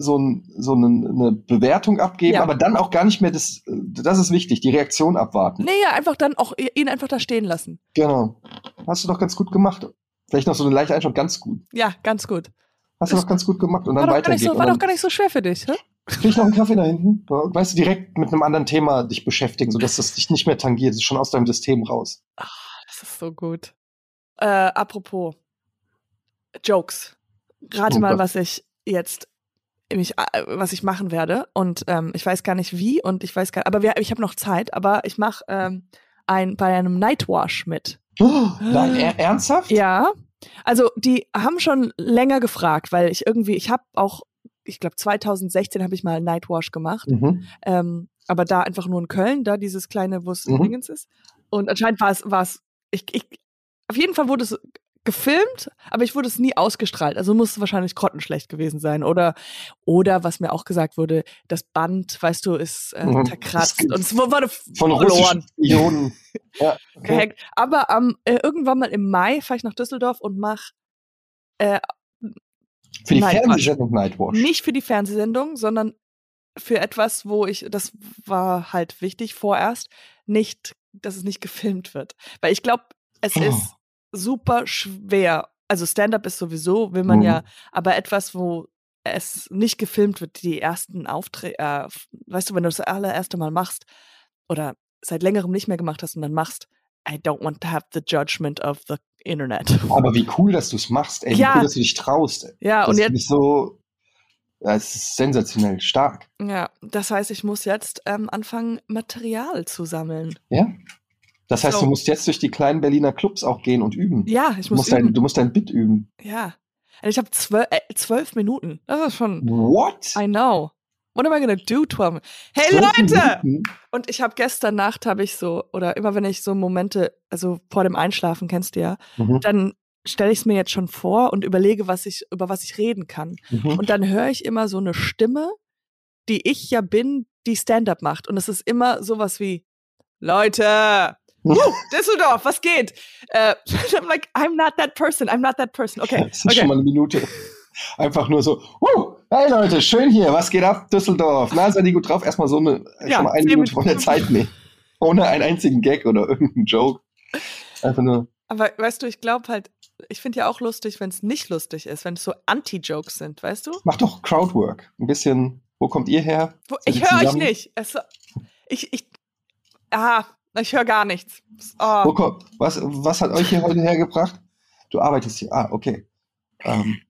so, ein, so eine, eine Bewertung abgeben, ja. aber dann auch gar nicht mehr das, das ist wichtig, die Reaktion abwarten. Nee, ja, einfach dann auch ihn einfach da stehen lassen. Genau. Hast du doch ganz gut gemacht. Vielleicht noch so eine leichte Einstellung, ganz gut. Ja, ganz gut. Hast du doch ganz gut gemacht und dann weitergehen. So, war doch gar nicht so schwer für dich, hä? Krieg noch einen Kaffee da hinten? Weißt du, direkt mit einem anderen Thema dich beschäftigen, sodass das dich nicht mehr tangiert. Das ist schon aus deinem System raus. Ach, das ist so gut. Äh, apropos Jokes. Rate oh mal, was ich jetzt mich, äh, was ich machen werde. Und ähm, ich weiß gar nicht wie und ich weiß gar aber wir, ich habe noch Zeit, aber ich mache ähm, ein, bei einem Nightwash mit. Oh, nein, er, ernsthaft? Ja. Also die haben schon länger gefragt, weil ich irgendwie, ich habe auch, ich glaube 2016 habe ich mal Nightwash gemacht, mhm. ähm, aber da einfach nur in Köln, da dieses kleine, wo es mhm. Dingens ist. Und anscheinend war es, war es, ich, ich, auf jeden Fall wurde es gefilmt, aber ich wurde es nie ausgestrahlt. Also muss es wahrscheinlich grottenschlecht gewesen sein. Oder, oder was mir auch gesagt wurde, das Band, weißt du, ist äh, mhm. zerkratzt und es wurde von verloren. Ionen. ja, okay. Aber ähm, äh, irgendwann mal im Mai fahre ich nach Düsseldorf und mach äh, für die Nightwash. Fernsehsendung Nightwash. Nicht für die Fernsehsendung, sondern für etwas, wo ich, das war halt wichtig vorerst, nicht, dass es nicht gefilmt wird. Weil ich glaube, es oh. ist super schwer. Also Stand-up ist sowieso, will man mhm. ja, aber etwas, wo es nicht gefilmt wird, die ersten Aufträge, äh, weißt du, wenn du das allererste Mal machst oder seit längerem nicht mehr gemacht hast und dann machst, I don't want to have the judgment of the Internet. Aber wie cool, dass du es machst, ey, ja. wie cool, dass du dich traust. Ja, das und jetzt so, es ist sensationell stark. Ja, das heißt, ich muss jetzt ähm, anfangen, Material zu sammeln. Ja. Das heißt, so. du musst jetzt durch die kleinen Berliner Clubs auch gehen und üben. Ja, ich muss du musst üben. Dein, du musst dein Bit üben. Ja. Also ich habe zwölf, äh, zwölf Minuten. Das ist schon. What? I know. What am I gonna do, 12? Hey Leute! Minuten? Und ich habe gestern Nacht habe ich so oder immer wenn ich so Momente, also vor dem Einschlafen kennst du ja, mhm. dann stelle ich es mir jetzt schon vor und überlege, was ich über was ich reden kann. Mhm. Und dann höre ich immer so eine Stimme, die ich ja bin, die Stand-up macht. Und es ist immer sowas wie Leute, Woo, Düsseldorf, was geht? Uh, I'm like, I'm not that person, I'm not that person. Okay. Das ist okay. schon mal eine Minute. Einfach nur so, Woo, hey Leute, schön hier, was geht ab, Düsseldorf? Na, seid ihr gut drauf? Erstmal so eine, ja, schon mal eine Minute von der Zeit nehmen. Ohne einen einzigen Gag oder irgendeinen Joke. Einfach nur. Aber weißt du, ich glaube halt, ich finde ja auch lustig, wenn es nicht lustig ist, wenn es so Anti-Jokes sind, weißt du? Mach doch Crowdwork. Ein bisschen, wo kommt ihr her? Wo, ich höre euch nicht. Es, ich, ich, ah, Ich höre gar nichts. Oh. Oh, was, was hat euch hier heute hergebracht? Du arbeitest hier. Ah, okay. Ähm,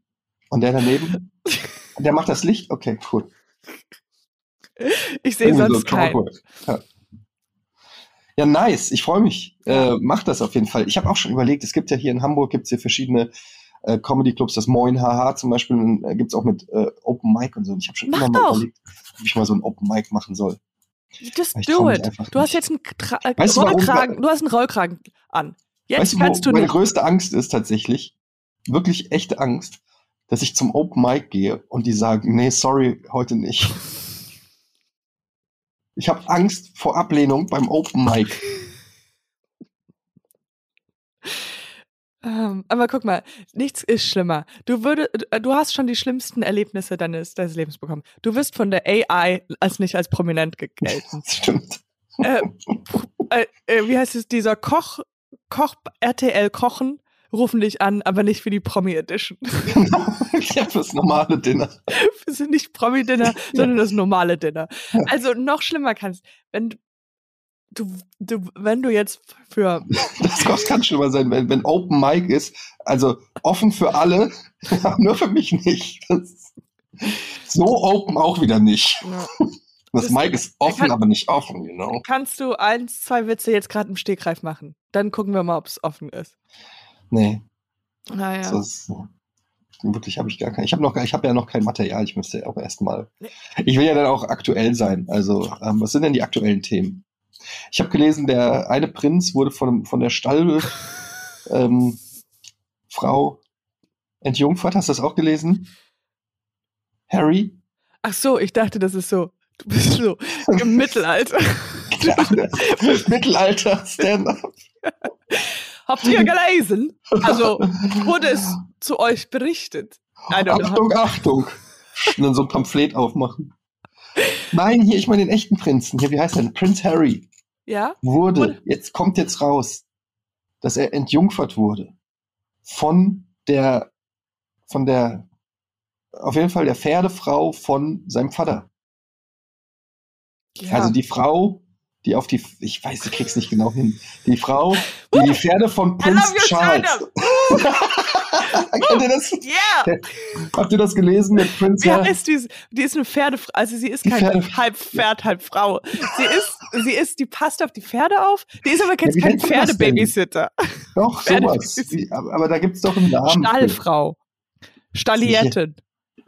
und der daneben? Der macht das Licht? Okay, cool. Ich sehe sonst so, keinen. Ja. ja. nice. Ich freue mich. Äh, mach das auf jeden Fall. Ich habe auch schon überlegt, es gibt ja hier in Hamburg gibt's hier verschiedene äh, Comedy-Clubs, das Moin Haha zum Beispiel, äh, gibt's auch mit äh, Open Mic und so. Und ich habe schon Mach immer mal doch. überlegt, ob ich mal so ein Open Mic machen soll. Just do it. Du hast jetzt einen Tra äh, weißt Rollkragen, du, du, hast einen Rollkragen an. Jetzt weißt kannst du, du meine größte Angst ist tatsächlich, wirklich echte Angst, dass ich zum Open Mic gehe und die sagen, nee, sorry, heute nicht. Ich habe Angst vor Ablehnung beim Open Mic. Ähm, aber guck mal, nichts ist schlimmer. Du würde, du hast schon die schlimmsten Erlebnisse deines, deines Lebens bekommen. Du wirst von der AI als nicht als prominent gelten. Stimmt. Äh, äh, äh, wie heißt es, dieser Koch, Koch, RTL Kochen rufen dich an, aber nicht für die Promi Edition. Genau. ja, fürs normale Dinner. Für nicht Promi Dinner, sondern das normale Dinner. Also noch schlimmer kannst, wenn du, du, wenn du jetzt für. Das kann schlimmer sein, wenn, wenn Open Mic ist, also offen für alle, nur für mich nicht. Das, so open auch wieder nicht. Ja. Das, das Mic ist offen, kann, aber nicht offen, you know. Kannst du eins, zwei Witze jetzt gerade im Stegreif machen? Dann gucken wir mal, ob es offen ist. Nee. Naja. Das ist, wirklich habe ich gar kein. Ich habe noch, ich habe ja noch kein Material. Ich müsste auch erstmal. Ich will ja dann auch aktuell sein. Also ähm, was sind denn die aktuellen Themen? Ich habe gelesen, der eine Prinz wurde von, von der Stall ähm, Frau entjungfert. Hast du das auch gelesen? Harry? Ach so, ich dachte, das ist so. Du bist so im Mittelalter. Mittelalter Stand-up. Habt ihr gelesen? Also wurde es zu euch berichtet? Achtung, Achtung. Und dann so ein Pamphlet aufmachen. Nein, hier, ich meine den echten Prinzen. Hier, wie heißt er denn? Prinz Harry. Ja? Wurde, jetzt kommt jetzt raus, dass er entjungfert wurde. Von der, von der, auf jeden Fall der Pferdefrau von seinem Vater. Ja. Also die Frau, die auf die, ich weiß, ich krieg's nicht genau hin, die Frau, die die Pferde von Prinz Charles. Kennt ihr das? Yeah. Habt ihr das gelesen mit Prinz? Wie ist die, die ist eine Pferdefrau, also sie ist kein halb Pferd, halb Frau. Sie ist, sie ist, die passt auf die Pferde auf. Die ist aber jetzt ja, kein Pferdebabysitter. Doch, sowas. aber, da gibt's doch einen Namen. Stallfrau. Stallietten.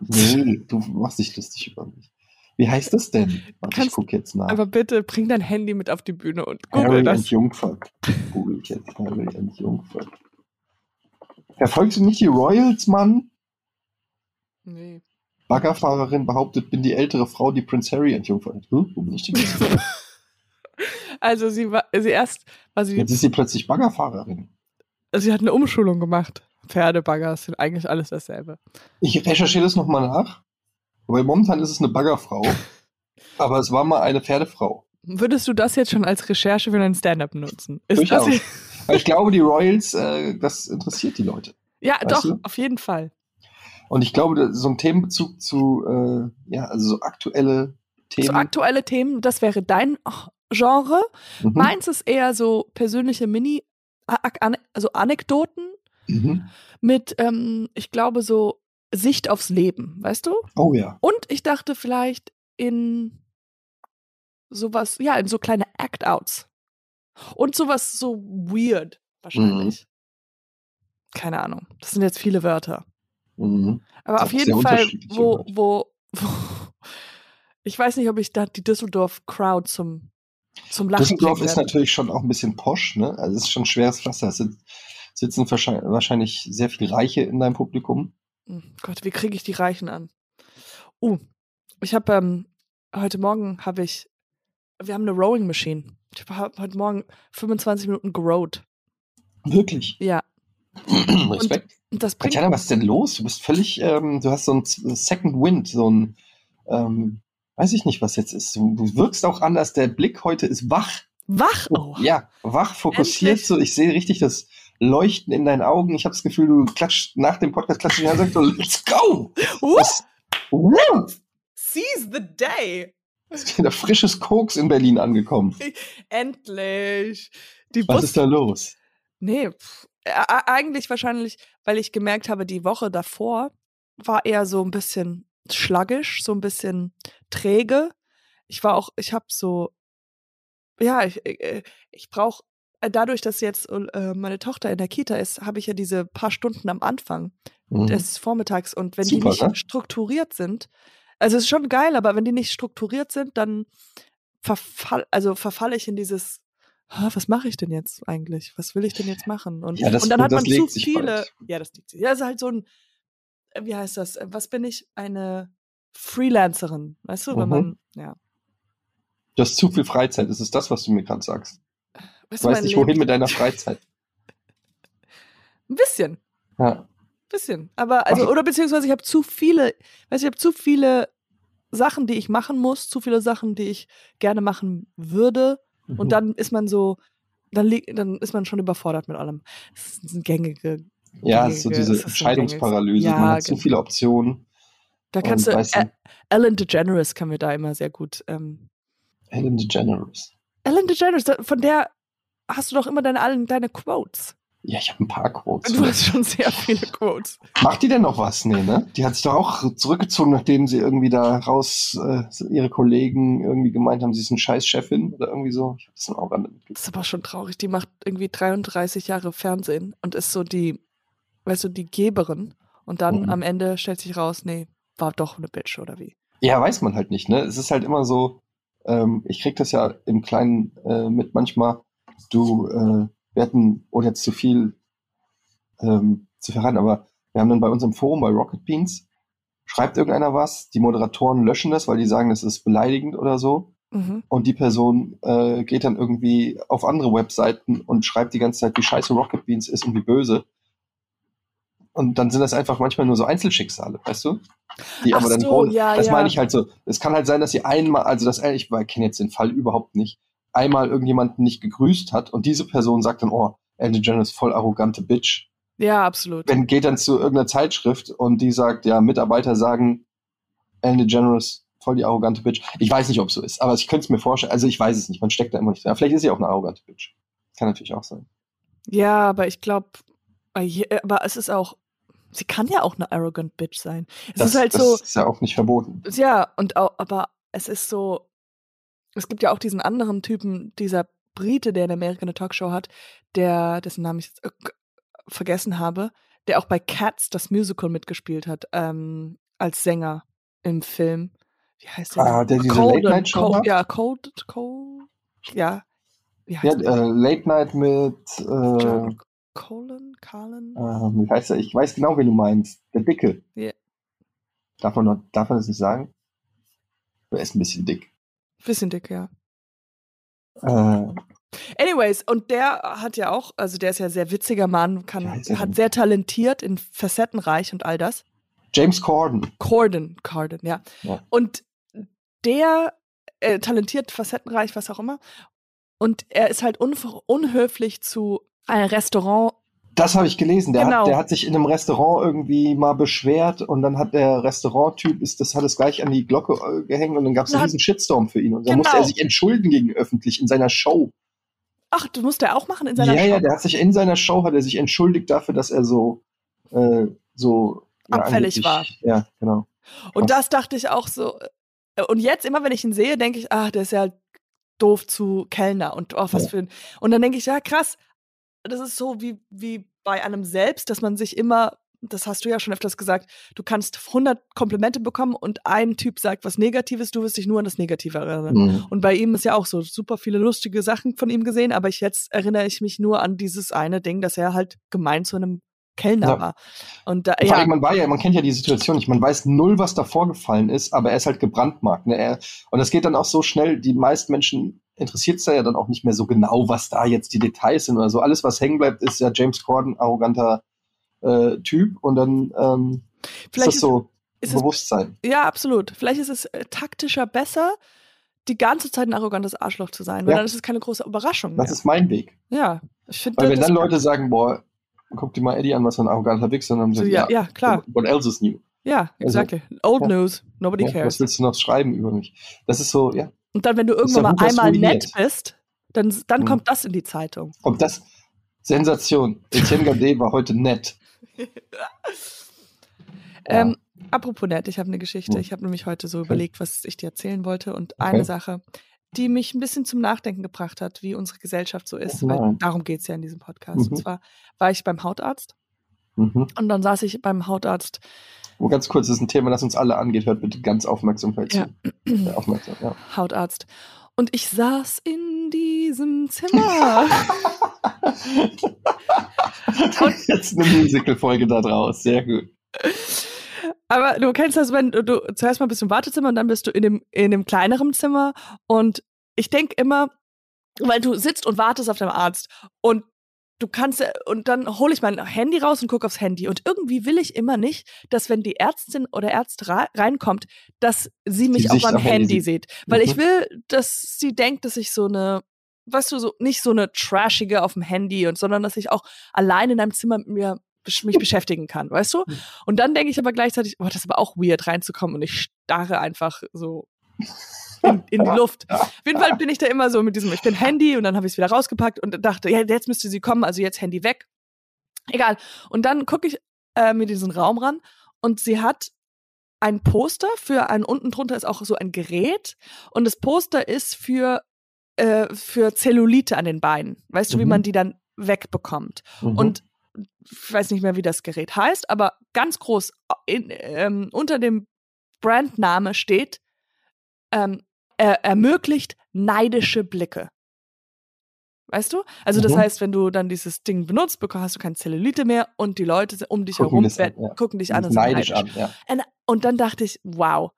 Nee, du machst dich lustig über mich. Wie heißt das denn? Warte, Kannst, ich guck jetzt nach. Aber bitte bring dein Handy mit auf die Bühne und google Harry das. and Jungfer. Google ich jetzt. Harry and Jungfer. Verfolgst du nicht die Royals, Mann? Nee. Baggerfahrerin behauptet, bin die ältere Frau, die Prince Harry entjungfert. Hm? Wo bin ich denn jetzt? also sie war, sie erst war sie. Jetzt ist sie plötzlich Baggerfahrerin. Sie hat eine Umschulung gemacht. Pferdebagger sind eigentlich alles dasselbe. Ich recherchiere das nochmal nach. Weil momentan ist es eine Baggerfrau. aber es war mal eine Pferdefrau. Würdest du das jetzt schon als Recherche für deinen Stand-up benutzen? Ist Durchaus. Das ich glaube, die Royals, äh, das interessiert die Leute. Ja, doch, du? auf jeden Fall. Und ich glaube, so ein Themenbezug zu, äh, ja, also so aktuelle Themen. So aktuelle Themen, das wäre dein Genre. Mhm. Meins ist eher so persönliche Mini, also Anekdoten mhm. mit, ähm, ich glaube, so Sicht aufs Leben, weißt du? Oh ja. Und ich dachte vielleicht in sowas, ja, in so kleine Act-Outs. Und sowas so weird, wahrscheinlich. Mhm. Keine Ahnung. Das sind jetzt viele Wörter. Mhm. Aber auf jeden Fall, wo, wo, wo, ich weiß nicht, ob ich da die Düsseldorf-Crowd zum, zum Lachen Düsseldorf ist natürlich schon auch ein bisschen posch, ne? Also es ist schon schweres Wasser. Es sitzen wahrscheinlich sehr viele Reiche in deinem Publikum. Hm, Gott, wie kriege ich die Reichen an? Uh, ich habe ähm, heute Morgen habe ich, wir haben eine Rowing Machine. Ich habe heute Morgen 25 Minuten gerowt. Wirklich? Ja. Respekt. Und das bringt Tatjana, was ist denn los? Du bist völlig, ähm, du hast so ein Second Wind, so ein, ähm, weiß ich nicht, was jetzt ist. Du, du wirkst auch anders. Der Blick heute ist wach. Wach? Oh. Ja, wach, fokussiert. So, ich sehe richtig das Leuchten in deinen Augen. Ich habe das Gefühl, du klatscht nach dem Podcast klatscht und sagst so, let's go! Was, Seize the day! Ist wieder frisches Koks in Berlin angekommen. Endlich. Die Was Bus ist da los? Nee, pff, äh, äh, eigentlich wahrscheinlich, weil ich gemerkt habe, die Woche davor war eher so ein bisschen schlaggisch, so ein bisschen träge. Ich war auch, ich habe so, ja, ich, äh, ich brauche, dadurch, dass jetzt äh, meine Tochter in der Kita ist, habe ich ja diese paar Stunden am Anfang Mhm. des Vormittags und wenn die Super, nicht ne? strukturiert sind, also es ist schon geil, aber wenn die nicht strukturiert sind, dann verfall, also verfalle ich in dieses, "Ah, was mache ich denn jetzt eigentlich? Was will ich denn jetzt machen? Und, Ja, das- und dann hat das man zu viele, bald. ja, das liegt sich. Ja, es ist halt so ein, äh, wie heißt das? Äh, Was bin ich? Eine Freelancerin, weißt du, wenn Mhm. man, ja. Du hast zu viel Freizeit. Das ist das, was du mir gerade sagst. Weißt Du weißt nicht, Leben- wohin mit deiner Freizeit. Ein bisschen. Ja. Bisschen. Aber, also, oder beziehungsweise ich habe zu viele, weiß ich habe zu viele Sachen, die ich machen muss, zu viele Sachen, die ich gerne machen würde. Und Mhm. dann ist man so, dann, dann ist man schon überfordert mit allem. Das ist ein gängige. Ja, so gängige- diese so ein Entscheidungsparalyse. gängiges- Man Ja, hat zu genau. viele Optionen. Da kannst Und du, weißt du- Ä- Ellen DeGeneres kann mir da immer sehr gut. Ähm, Ellen DeGeneres. Ellen DeGeneres, von der hast du doch immer deine, deine Quotes. Ja, ich habe ein paar Quotes. Du hast schon sehr viele Quotes. Macht die denn noch was? Nee, ne? Die hat sich doch auch zurückgezogen, nachdem sie irgendwie da raus, äh, ihre Kollegen irgendwie gemeint haben, sie ist eine scheiß Chefin oder irgendwie so. Ich habe das auch an Das ist aber schon traurig. Die macht irgendwie 33 Jahre Fernsehen und ist so die, weißt du, die Geberin. Und dann Mhm. am Ende stellt sich raus, nee, war doch eine Bitch oder wie. Ja, weiß man halt nicht, ne? Es ist halt immer so, ähm, ich krieg das ja im Kleinen äh, mit manchmal, du, äh, wir hatten, ohne jetzt zu viel ähm, zu verraten, aber wir haben dann bei uns im Forum bei Rocket Beans, schreibt irgendeiner was, die Moderatoren löschen das, weil die sagen, das ist beleidigend oder so. Mhm. Und die Person äh, geht dann irgendwie auf andere Webseiten und schreibt die ganze Zeit, wie scheiße Rocket Beans ist und wie böse. Und dann sind das einfach manchmal nur so Einzelschicksale, weißt du? Die Ach aber dann so, ja, das ja. meine ich halt so. Es kann halt sein, dass sie einmal, also das, ich kenne jetzt den Fall überhaupt nicht, einmal irgendjemanden nicht gegrüßt hat und diese Person sagt dann, oh, Ellen DeGeneres ist voll arrogante Bitch. Ja, absolut. Wenn geht dann zu irgendeiner Zeitschrift und die sagt, ja, Mitarbeiter sagen, Ellen DeGeneres voll die arrogante Bitch. Ich weiß nicht, ob es so ist, aber ich könnte es mir vorstellen. Also ich weiß es nicht. Man steckt da immer nicht drin. Vielleicht ist sie auch eine arrogante Bitch. Kann natürlich auch sein. Ja, aber ich glaube, aber es ist auch, sie kann ja auch eine arrogant Bitch sein. Es das, ist halt das so, ist ja auch nicht verboten. ja, und auch, aber es ist so, es gibt ja auch diesen anderen Typen, dieser Brite, der in Amerika eine Talkshow hat, der, dessen Namen ich jetzt äh, vergessen habe, der auch bei Cats das Musical mitgespielt hat, ähm, als Sänger im Film. Wie heißt der? Ah, der diese Colden, Late-Night-Show Col- macht? Ja, Cold, Cold, ja. Wie Ja, heißt der? äh, Late Night mit, äh, John Colin, Carlin? äh, wie heißt er? Ich weiß genau, wen du meinst. Der Dicke. Ja. Darf man, noch, darf man das nicht sagen? Er ist ein bisschen dick. Bisschen dick, ja. Äh, Anyways, und der hat ja auch, also der ist ja sehr witziger Mann, kann, hat sehr talentiert, in facettenreich und all das. James Corden. Corden, Corden, ja. Ja. Und der äh, talentiert, facettenreich, was auch immer. Und er ist halt unhöflich zu einem Restaurant. Das habe ich gelesen. Der, Genau. hat, der hat sich in einem Restaurant irgendwie mal beschwert und dann hat der Restauranttyp, ist, das hat es gleich an die Glocke äh, gehängt und dann gab es einen riesen Shitstorm für ihn. Und dann Genau. musste er sich entschuldigen gegen öffentlich in seiner Show. Ach, das musste er auch machen in seiner ja, Show. ja, der hat sich in seiner Show hat er sich entschuldigt dafür, dass er so, äh, so ja, Abfällig angeblich- war. Ja, genau. Und Krass. das dachte ich auch so. äh, Und jetzt, immer wenn ich ihn sehe, denke ich, ach, der ist ja doof zu Kellner und oh, was Ja. für ein. Und dann denke ich, ja, krass, das ist so wie, wie bei einem selbst, dass man sich immer, das hast du ja schon öfters gesagt, du kannst 100 Komplimente bekommen und ein Typ sagt was Negatives, du wirst dich nur an das Negative erinnern. Mhm. Und bei ihm ist ja auch so super viele lustige Sachen von ihm gesehen, aber ich jetzt erinnere ich mich nur an dieses eine Ding, dass er halt gemein zu einem Kellner Ja. war. Und da, ja, allem, man war ja, man kennt ja die Situation nicht, man weiß null, was da vorgefallen ist, aber er ist halt gebrandmarkt. Ne? Er, und das geht dann auch so schnell, die meisten Menschen interessiert es ja dann auch nicht mehr so genau, was da jetzt die Details sind oder so. Alles, was hängen bleibt, ist ja James Corden, arroganter äh, Typ und dann ähm, ist vielleicht das so ist es- Bewusstsein. Ja, absolut. Vielleicht ist es äh, taktischer besser, die ganze Zeit ein arrogantes Arschloch zu sein, weil Ja. dann ist es keine große Überraschung Das mehr. ist mein Weg. ja, ich finde Weil wenn dann Leute sagen, boah, guck dir mal Eddie an, was für ein arroganter Wichser, dann haben so, sie ja, ja, klar. What else is new? Ja, exactly. Old ja. News. Nobody Ja, cares. was willst du noch schreiben über mich? Das ist so, ja. Und dann, wenn du irgendwann ja mal einmal nett bist, dann, dann Mhm. kommt das in die Zeitung. Und das, Sensation. Etienne Gade war heute nett. Ähm, apropos nett, ich habe eine Geschichte. Hm. Ich habe nämlich heute so überlegt, was ich dir erzählen wollte. Und Okay. eine Sache, die mich ein bisschen zum Nachdenken gebracht hat, wie unsere Gesellschaft so ist. Oh weil darum geht es ja in diesem Podcast. Mhm. Und zwar war ich beim Hautarzt Mhm. und dann saß ich beim Hautarzt. Oh, ganz kurz, das ist ein Thema, das uns alle angeht. Hört bitte ganz Aufmerksamkeit Ja. zu. Äh, aufmerksam, ja. Hautarzt. Und ich saß in diesem Zimmer. Jetzt eine Musical-Folge da draus. Sehr gut. Aber du kennst das, wenn du, zuerst mal bist im Wartezimmer und dann bist du in dem, in dem kleineren Zimmer. Und ich denke immer, weil du sitzt und wartest auf deinem Arzt und du kannst, äh, und dann hole ich mein Handy raus und gucke aufs Handy. Und irgendwie will ich immer nicht, dass wenn die Ärztin oder Arzt ra- reinkommt, dass sie mich auf Sicht meinem am Handy Handy sieht. Weil ich Mhm. will, dass sie denkt, dass ich so eine, weißt du, so nicht so eine trashige auf dem Handy und sondern dass ich auch allein in einem Zimmer mit mir mich beschäftigen kann, weißt du? Mhm. Und dann denke ich aber gleichzeitig, oh, das ist aber auch weird reinzukommen und ich starre einfach so in, in die Luft. Auf jeden Fall bin ich da immer so mit diesem, ich bin Handy und dann habe ich es wieder rausgepackt und dachte, ja, jetzt müsste sie kommen, also jetzt Handy weg. Egal. Und dann gucke ich äh, mir diesen Raum ran und sie hat ein Poster für ein, unten drunter ist auch so ein Gerät und das Poster ist für, äh, für Zellulite an den Beinen. Weißt du, wie Mhm. man die dann wegbekommt? Mhm. Und ich weiß nicht mehr, wie das Gerät heißt, aber ganz groß in, ähm, unter dem Brandname steht, ähm, er ermöglicht neidische Blicke. Weißt du? Also das Mhm. heißt, wenn du dann dieses Ding benutzt, hast du keine Zellulite mehr und die Leute um dich Gucken herum an, ja. gucken dich an und sind neidisch neidisch. an. Ja. Und- Und dann dachte ich, wow,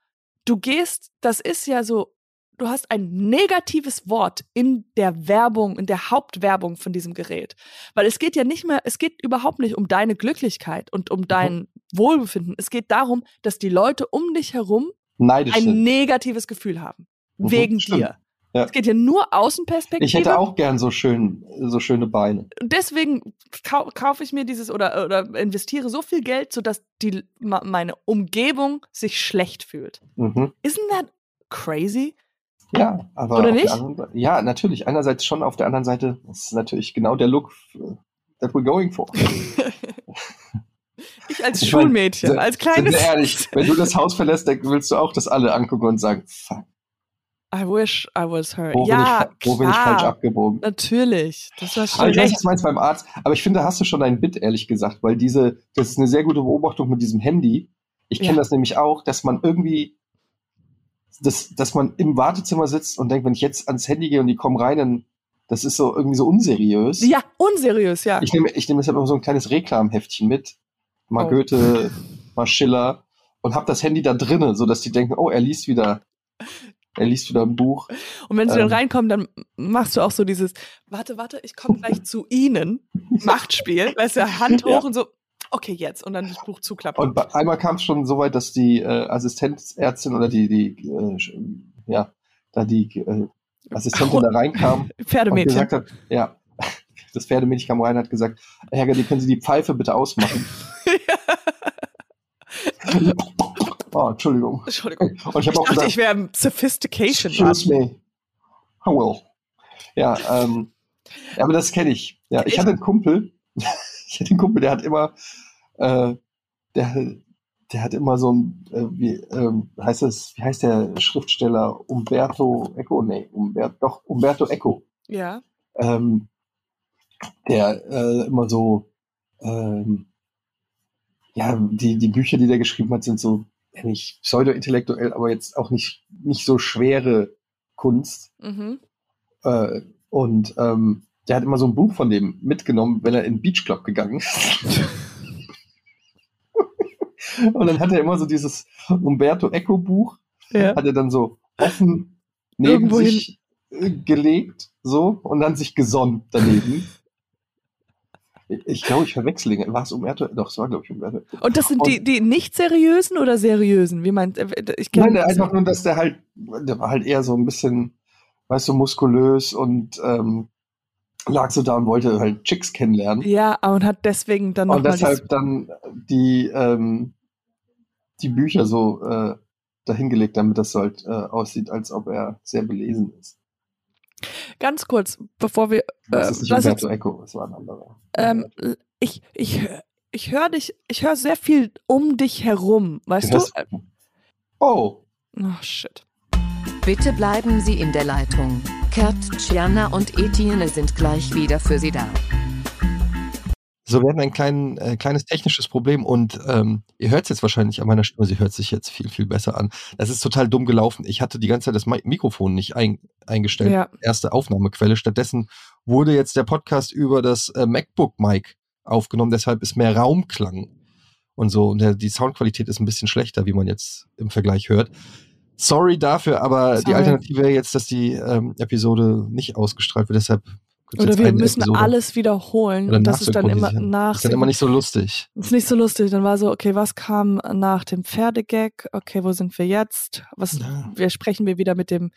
du gehst, das ist ja so, du hast ein negatives Wort in der Werbung, in der Hauptwerbung von diesem Gerät. Weil es geht ja nicht mehr, es geht überhaupt nicht um deine Glücklichkeit und um dein Wohlbefinden. Es geht darum, dass die Leute um dich herum Neidisch ein sind. negatives Gefühl haben. Mhm, Wegen stimmt. dir. Ja. Es geht ja nur Außenperspektive. Ich hätte auch gern so schön, so schöne Beine. deswegen kau kaufe ich mir dieses oder, oder investiere so viel Geld, sodass die, meine Umgebung sich schlecht fühlt. Mhm. Isn't that crazy? Ja, aber Oder nicht? Der anderen, ja, natürlich. Einerseits schon, auf der anderen Seite ist natürlich genau der Look äh, that we're going for. Ich als Ich mein, Schulmädchen, se- als Sind kleines. wir ehrlich, wenn du das Haus verlässt, dann willst du auch das alle angucken und sagen, fuck, I wish I was her. wo, bin, ja, ich, fa- wo bin ich klar, falsch abgebogen? Natürlich. Das war Aber schon ich weiß, was du meinst beim Arzt. Aber ich finde, da hast du schon ein Bit, ehrlich gesagt, weil diese, das ist eine sehr gute Beobachtung mit diesem Handy. Ich kenne Ja. das nämlich auch, dass man irgendwie, dass, dass man im Wartezimmer sitzt und denkt, wenn ich jetzt ans Handy gehe und die kommen rein, dann, das ist so irgendwie so unseriös. Ja, unseriös, ja. Ich nehme, ich nehme deshalb immer so ein kleines Reklamheftchen mit. Mal Oh. Goethe, mal Schiller und habe das Handy da drinnen, so dass die denken, oh, er liest wieder, er liest wieder ein Buch. Und wenn sie dann ähm, reinkommen, dann machst du auch so dieses, warte, warte, ich komme gleich zu Ihnen. Machtspiel, weißt du, Hand hoch Ja. und so, okay, jetzt. Und dann das Buch zuklappen. Und bei- einmal kam es schon so weit, dass die äh, Assistenzärztin oder die, die äh, ja, da die äh, Assistentin da reinkam und Pferdemädchen. gesagt hat, ja, das Pferdemädchen kam rein und hat gesagt, Herr Gerdi, können Sie die Pfeife bitte ausmachen? Oh, Entschuldigung. Entschuldigung. Und ich habe Ich dachte, gesagt, ich wäre Sophistication. Excuse me. I will. Ja, ähm, aber das kenne ich. Ja, ich Ich- hatte einen Kumpel, ich hatte einen Kumpel, der hat immer, äh, der, der hat immer so ein, äh, wie ähm, heißt das, wie heißt der Schriftsteller Umberto Eco? Nee, Umberto, doch, Umberto Eco. Ja. Ähm, der äh, immer so, ähm, ja, die, die Bücher, die der geschrieben hat, sind so, ja, nicht pseudo-intellektuell, aber jetzt auch nicht, nicht so schwere Kunst. Mhm. Äh, und ähm, der hat immer so ein Buch von dem mitgenommen, wenn er in den Beach Club gegangen ist. und dann hat er immer so dieses Umberto Eco Buch, Ja. hat er dann so offen neben Irgendwo sich äh, gelegt, so, und dann sich gesonnen daneben. Ich glaube, ich verwechsel ihn. War es Umberto? Doch, es war, glaube ich, Umberto. Eco. Und das sind die, die nicht seriösen oder seriösen? Wie meint äh, ich kenn Nein, einfach nur, dass der halt, der war halt eher so ein bisschen, weißt du, muskulös und ähm, lag so da und wollte halt Chicks kennenlernen. Ja, und hat deswegen dann und nochmal deshalb dann die, ähm, die Bücher so äh, dahingelegt, damit das so halt äh, aussieht, als ob er sehr belesen ist. Ganz kurz, bevor wir. Das äh, ist nicht Umberto Eco, das war ein anderer. ähm, ich ich, ich höre dich, ich höre sehr viel um dich herum, weißt du? hörst- oh, Oh, shit. Bitte bleiben Sie in der Leitung. Kurt, Tcherna und Etienne sind gleich wieder für Sie da. So, wir hatten ein klein, äh, kleines technisches Problem und ähm, ihr hört es jetzt wahrscheinlich an meiner Stimme, sie hört sich jetzt viel, viel besser an. Das ist total dumm gelaufen. Ich hatte die ganze Zeit das Mi Mikrofon nicht ein, eingestellt, Ja. erste Aufnahmequelle. Stattdessen wurde jetzt der Podcast über das äh, MacBook-Mic aufgenommen, deshalb ist mehr Raumklang und so. Und der, die Soundqualität ist ein bisschen schlechter, wie man jetzt im Vergleich hört. Sorry dafür, aber die Sorry. Alternative wäre jetzt, dass die ähm, Episode nicht ausgestrahlt wird. Deshalb Oder wir müssen Episode. alles wiederholen. Und das ist dann immer nach. Das ist dann immer nicht so lustig. ist nicht so lustig. Dann war so, okay, was kam nach dem Pferdegag? Okay, wo sind wir jetzt? Was, Ja. wir sprechen wir wieder mit dem,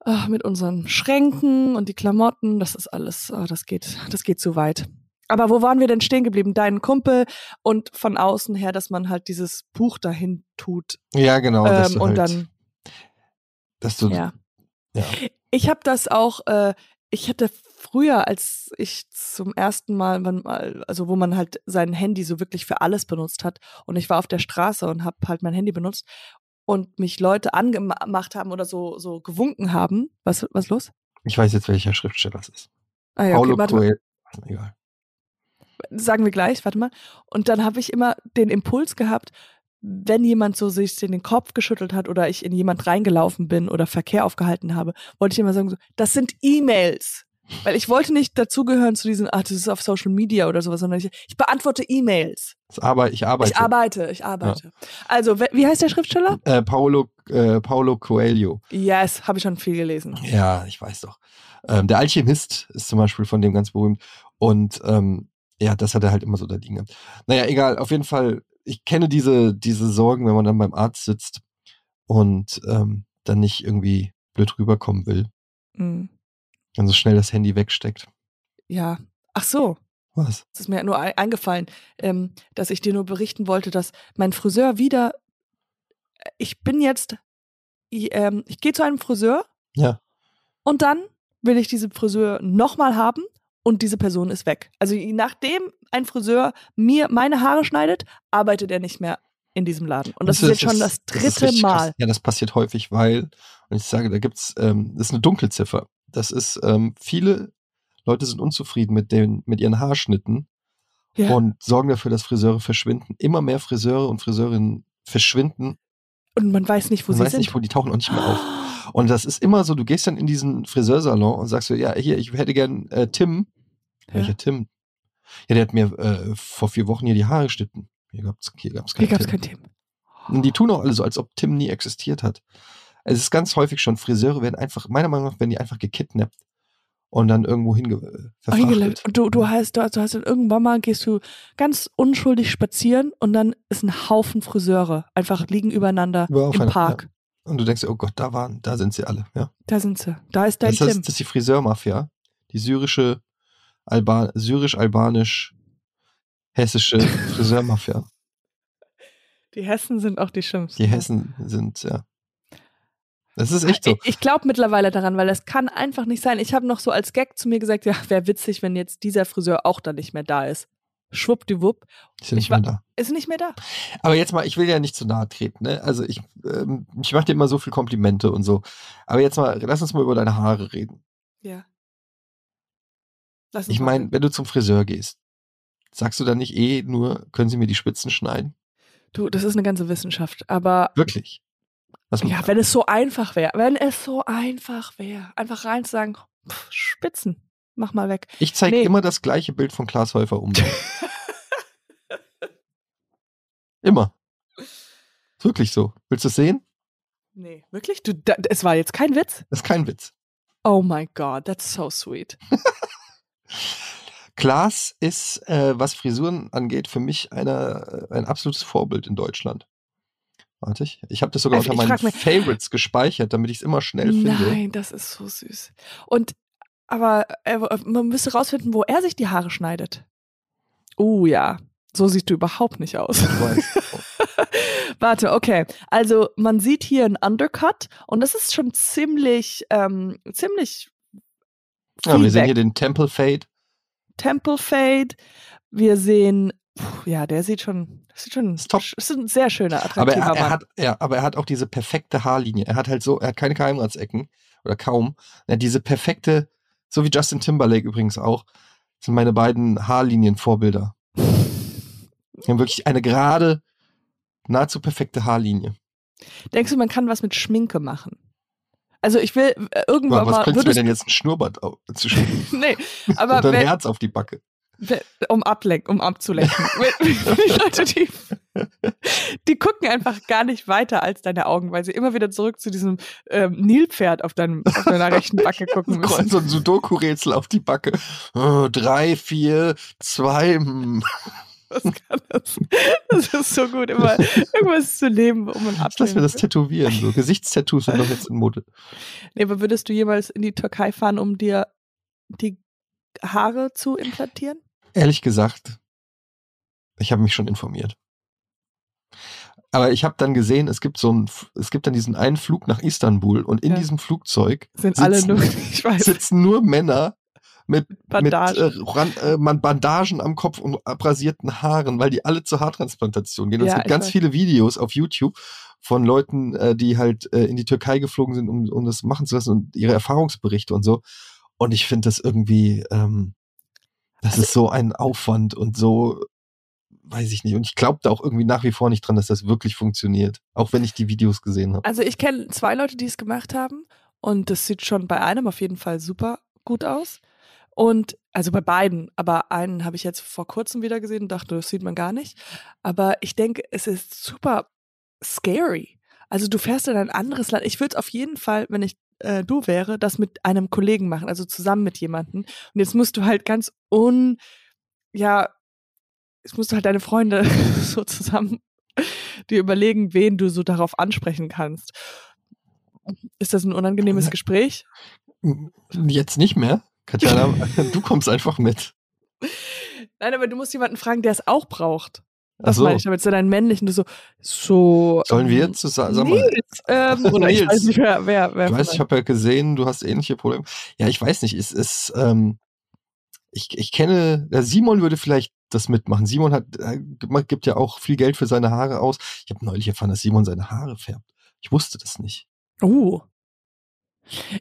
ah, mit unseren Schränken und die Klamotten. Das ist alles, ah, das geht, das geht zu weit. Aber wo waren wir denn stehen geblieben? Dein Kumpel und von außen her, dass man halt dieses Buch dahin tut. Ja, genau. ähm, und halt, dann, dass du, ja. ja. Ich habe das auch, äh, ich hatte früher, als ich zum ersten Mal, also wo man halt sein Handy so wirklich für alles benutzt hat und ich war auf der Straße und habe halt mein Handy benutzt und mich Leute angemacht haben oder so so gewunken haben. Was was los? ich weiß jetzt, welcher Schriftsteller es ist. Ah ja, okay, Paulo warte mal. Egal. sagen wir gleich, warte mal. Und dann habe ich immer den Impuls gehabt, wenn jemand so sich in den Kopf geschüttelt hat oder ich in jemand reingelaufen bin oder Verkehr aufgehalten habe, wollte ich immer sagen, so, das sind E-Mails. Weil ich wollte nicht dazugehören zu diesen, ach, das ist auf Social Media oder sowas, sondern ich, ich beantworte E-Mails. Ich arbeite. Ich arbeite, ich arbeite. Also, wer- wie heißt der Schriftsteller? äh, Paulo, äh, Paulo Coelho. Yes, habe ich schon viel gelesen. Ja, ich weiß doch. Ähm, der Alchemist ist zum Beispiel von dem ganz berühmt. Und ähm, ja, das hat er halt immer so da liegen gehabt. Naja, egal, auf jeden Fall, ich kenne diese, diese Sorgen, wenn man dann beim Arzt sitzt und ähm, dann nicht irgendwie blöd rüberkommen will. Hm, Dann so schnell das Handy wegsteckt. ja. Ach so, Was? Es ist mir nur ein- eingefallen, ähm, dass ich dir nur berichten wollte, dass mein Friseur wieder. Ich bin jetzt. Ich, ähm, ich gehe zu einem Friseur Ja. und dann will ich diese Friseur nochmal haben und diese Person ist weg. Also nachdem ein Friseur mir meine Haare schneidet, arbeitet er nicht mehr in diesem Laden. Und das, ist jetzt schon das dritte krass. Mal. Ja, das passiert häufig, weil, und ich sage, da gibt's, ähm, das ist eine Dunkelziffer. Das ist, ähm, viele Leute sind unzufrieden mit den, mit ihren Haarschnitten Ja. und sorgen dafür, dass Friseure verschwinden. Immer mehr Friseure und Friseurinnen verschwinden. Und man weiß nicht, wo Man sie weiß sind. nicht, wo die tauchen auch nicht mehr auf. Und das ist immer so, du gehst dann in diesen Friseursalon und sagst so, ja, hier, ich hätte gern äh, Tim. Ja. Welcher Tim? Ja, der hat mir äh, vor vier Wochen hier die Haare geschnitten. Hier gab's, hier gab's keinen Hier gab es Tim. kein Thema. Und die tun auch alle so, als ob Tim nie existiert hat. Es ist ganz häufig schon, Friseure werden einfach, meiner Meinung nach, werden die einfach gekidnappt und dann irgendwo hinge äh. Und du, du heißt, du, hast dann irgendwann mal gehst du ganz unschuldig spazieren und dann ist ein Haufen Friseure einfach liegen übereinander Über im Park. Und du denkst, dir, oh Gott, da waren, da sind sie alle. Ja. Da sind sie. Da ist dein Das, Tim. das ist die Friseurmafia. Die syrische, Alba syrisch-albanisch, hessische Friseurmafia. Die Hessen sind auch die schlimmsten. Die Hessen sind, ja. Das ist echt so. Ich, ich glaube mittlerweile daran, weil es kann einfach nicht sein. Ich habe noch so als Gag zu mir gesagt, ja, wäre witzig, wenn jetzt dieser Friseur auch dann nicht mehr da ist. Schwuppdiwupp, sind ich nicht mehr da. ist nicht mehr da. Aber jetzt mal, ich will ja nicht zu nahe treten, ne? Also ich, ähm, ich mache dir immer so viel Komplimente und so. Aber jetzt mal, lass uns mal über deine Haare reden. Ja. Lass uns Ich meine, wenn du zum Friseur gehst, sagst du dann nicht eh nur, können Sie mir die Spitzen schneiden? du, das ist eine ganze Wissenschaft. Aber Wirklich? Was, ja, wenn es so einfach wäre, wenn es so einfach wäre, einfach rein zu sagen, pff, Spitzen, mach mal weg. ich zeige nee. immer das gleiche Bild von Klaas Häufer um. immer. Ist Wirklich so. Willst du es sehen? nee, wirklich? Du, da, es war jetzt kein Witz? Das ist kein Witz. Oh my God, that's so sweet. Klaas ist, äh, was Frisuren angeht, für mich einer, äh, ein absolutes Vorbild in Deutschland. Warte ich. Ich habe das sogar Ich- unter meinen Favorites gespeichert, damit ich es immer schnell finde. Nein, das ist so süß. Und aber äh, man müsste rausfinden, wo er sich die Haare schneidet. Oh ja, so siehst du überhaupt nicht aus. Warte, okay. Also man sieht hier einen Undercut und das ist schon ziemlich, ähm, ziemlich Ja, wir sehen hier den Temple Fade. Temple Fade. Wir sehen, puh, ja, der sieht schon, das sieht schon, Ist top. ist ein sehr schöner, Aber attraktiver er, er Mann. hat, ja, aber er hat auch diese perfekte Haarlinie. Er hat halt so, er hat keine Geheimratsecken oder kaum. Er hat diese perfekte, so wie Justin Timberlake übrigens auch, sind meine beiden Haarlinienvorbilder. Die haben wirklich eine gerade, nahezu perfekte Haarlinie. Denkst du, man kann was mit Schminke machen? Also ich will äh, irgendwann Aber was mal, könntest du mir denn jetzt ein Schnurrbart au- zu schminken? nee, aber Und ein wenn, Herz auf die Backe. wenn, um ablenken, um abzulenken. die Leute, die, die gucken einfach gar nicht weiter als deine Augen, weil sie immer wieder zurück zu diesem ähm, Nilpferd auf, deinem, auf deiner rechten Backe gucken müssen. So ein Sudoku-Rätsel auf die Backe. Oh, drei, vier, zwei. hm. Was kann das? Das ist so gut, immer irgendwas zu nehmen, um ein Lass mir das tätowieren. So Gesichtstattoos sind doch jetzt in Mode. Nee, aber würdest du jemals in die Türkei fahren, um dir die Haare zu implantieren? Ehrlich gesagt, ich habe mich schon informiert. Aber ich habe dann gesehen, es gibt so ein, es gibt dann diesen einen Flug nach Istanbul und in Ja. diesem Flugzeug Sind sitzen, alle nur, ich weiß, sitzen nur Männer mit, Bandagen. mit äh, Ran, äh, Bandagen am Kopf und abrasierten Haaren, weil die alle zur Haartransplantation gehen. Und Ja, es gibt ganz weiß. viele Videos auf YouTube von Leuten, äh, die halt äh, in die Türkei geflogen sind, um, um das machen zu lassen und ihre Erfahrungsberichte und so. Und ich finde das irgendwie, ähm, das Also ist so ein Aufwand und so, weiß ich nicht. Und ich glaube da auch irgendwie nach wie vor nicht dran, dass das wirklich funktioniert. Auch wenn ich die Videos gesehen habe. Also ich kenne zwei Leute, die es gemacht haben und das sieht schon bei einem auf jeden Fall super gut aus. Und also bei beiden, aber einen habe ich jetzt vor kurzem wieder gesehen und dachte, das sieht man gar nicht. Aber ich denke, es ist super scary. Also du fährst in ein anderes Land. Ich würde es auf jeden Fall, wenn ich äh, du wäre, das mit einem Kollegen machen, also zusammen mit jemandem. Und jetzt musst du halt ganz un, ja, jetzt musst du halt deine Freunde so zusammen dir überlegen, wen du so darauf ansprechen kannst. Ist das ein unangenehmes Gespräch? Jetzt nicht mehr. Katjana, du kommst einfach mit. Nein, aber du musst jemanden fragen, der es auch braucht. Das so. meine ich damit, so deinen männlichen, du so, so. Sollen wir ähm, zusammen, sag mal, Nils, ähm, oder ich Nils. weiß nicht, wer, wer, wer Ich weiß, ich habe ja gesehen, du hast ähnliche Probleme. Ja, ich weiß nicht, es ist, ähm, ich, ich kenne, der Simon würde vielleicht das mitmachen. Simon hat, äh, gibt ja auch viel Geld für seine Haare aus. Ich habe neulich erfahren, dass Simon seine Haare färbt. Ich wusste das nicht. Uh.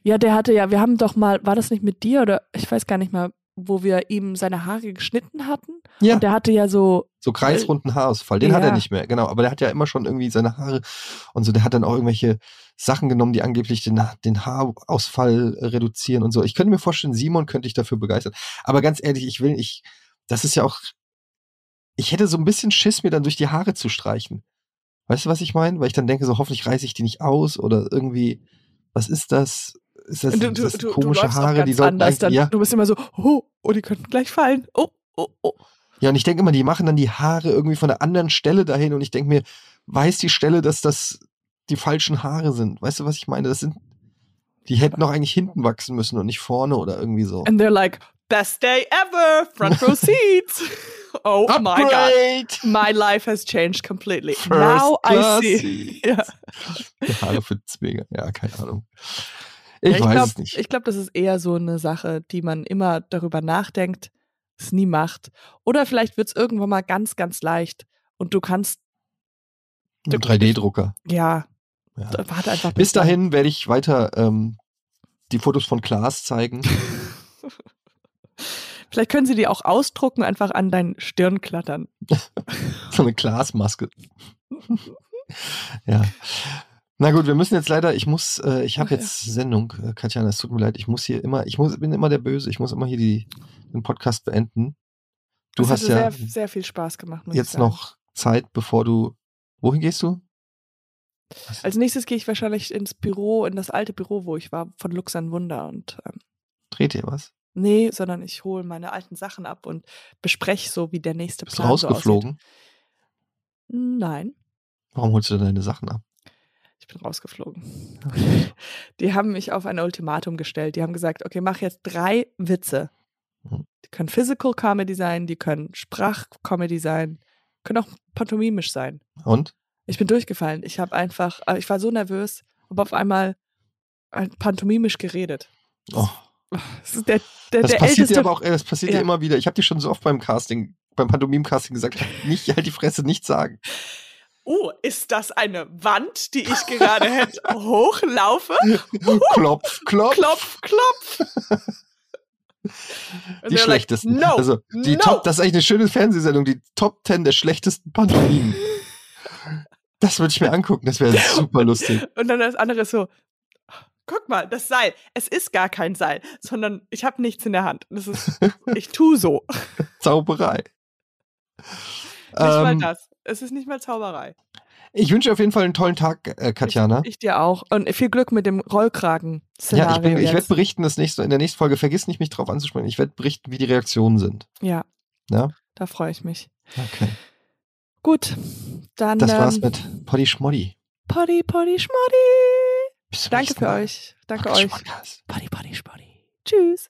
Ja, der hatte ja, wir haben doch mal, war das nicht mit dir oder ich weiß gar nicht mal, wo wir ihm seine Haare geschnitten hatten? Ja, Und der hatte ja so, so kreisrunden Haarausfall. Den hat Ja. er nicht mehr, genau. Aber der hat ja immer schon irgendwie seine Haare und so. Der hat dann auch irgendwelche Sachen genommen, die angeblich den, den Haarausfall reduzieren und so. Ich könnte mir vorstellen, Simon könnte ich dafür begeistern. Aber ganz ehrlich, ich will, ich, das ist ja auch, ich hätte so ein bisschen Schiss, mir dann durch die Haare zu streichen. Weißt du, was ich meine? Weil ich dann denke, so hoffentlich reiße ich die nicht aus oder irgendwie, was ist das? Ist das, du, du, das du, du komische auch Haare? Die sollten anders. Dann, ja. Du bist immer so, oh, oh, die könnten gleich fallen. Oh, oh, oh. Ja, und ich denke immer, die machen dann die Haare irgendwie von der anderen Stelle dahin und ich denke mir, weiß die Stelle, dass das die falschen Haare sind? Weißt du, was ich meine? Das sind, die hätten doch eigentlich hinten wachsen müssen und nicht vorne oder irgendwie so. And they're like, best day ever, front row seats. oh my God. Upgrade! My life has changed completely. First Now I see. Ja. Die Haare find's mega. Ja, keine Ahnung. Ich, Ja, ich weiß glaub, nicht. Ich glaube, das ist eher so eine Sache, die man immer darüber nachdenkt, es nie macht. Oder vielleicht wird es irgendwann mal ganz, ganz leicht und du kannst, Ein 3D-Drucker. ja, Ja. warte einfach Bis dahin werde ich weiter ähm, die Fotos von Klaas zeigen. Vielleicht können sie die auch ausdrucken, einfach an deinen Stirn klattern. So eine Glasmaske. ja. Na gut, wir müssen jetzt leider, ich muss, äh, ich habe jetzt Sendung, äh, Katjana, es tut mir leid, ich muss hier immer, ich muss, bin immer der Böse, ich muss immer hier die, den Podcast beenden. Du das hast ja sehr, sehr viel Spaß gemacht. Muss ich jetzt noch Zeit, bevor du, wohin gehst du? Was- Als nächstes gehe ich wahrscheinlich ins Büro, in das alte Büro, wo ich war, von Lux an Wunder. Und ähm, Dreht ihr was? nee, sondern ich hole meine alten Sachen ab und bespreche so, wie der nächste Bist du Plan so rausgeflogen? aussieht. Nein, Warum holst du denn deine Sachen ab? Ich bin rausgeflogen. Die haben mich auf ein Ultimatum gestellt. Die haben gesagt, okay, mach jetzt drei Witze. Mhm. Die können Physical Comedy sein, die können Sprachcomedy sein, können auch pantomimisch sein. Und? Ich bin durchgefallen. Ich habe einfach, äh, ich war so nervös, habe auf einmal pantomimisch geredet. Oh. Das ist der, der, Das der passiert älteste. dir aber auch, äh, das passiert dir Ja. immer wieder. Ich habe dir schon so oft beim Casting, beim Pantomim-Casting gesagt, nicht halt die Fresse, nicht sagen. Oh, ist das eine Wand, die ich gerade hätte hochlaufe? klopf, klopf. Klopf, klopf. Die And they're like, schlechtesten. no, also die no. Top, das ist eigentlich eine schöne Fernsehsendung, die Top 10 der schlechtesten Pantomimen. das würde ich mir angucken, das wäre super lustig. Und dann das andere ist so, guck mal, das Seil. Es ist gar kein Seil, sondern ich habe nichts in der Hand. Das ist, ich tu so. Zauberei. Nicht mal Ähm, das. Es ist nicht mal Zauberei. ich wünsche dir auf jeden Fall einen tollen Tag, äh, Katjana. Ich, ich dir auch. Und viel Glück mit dem Rollkragen-Szenario. ja, ich, bin- ich werde berichten, das nächste, in der nächsten Folge, vergiss nicht, mich drauf anzusprechen. Ich werde berichten, wie die Reaktionen sind. Ja, Ja? da freue ich mich. Okay. Gut, dann Das war's ähm, mit Poddy Schmoddy. Poddy, Poddy, Schmoddy. Danke für euch. Danke Poddy euch. Poddy, Poddy, Schmoddy. Tschüss.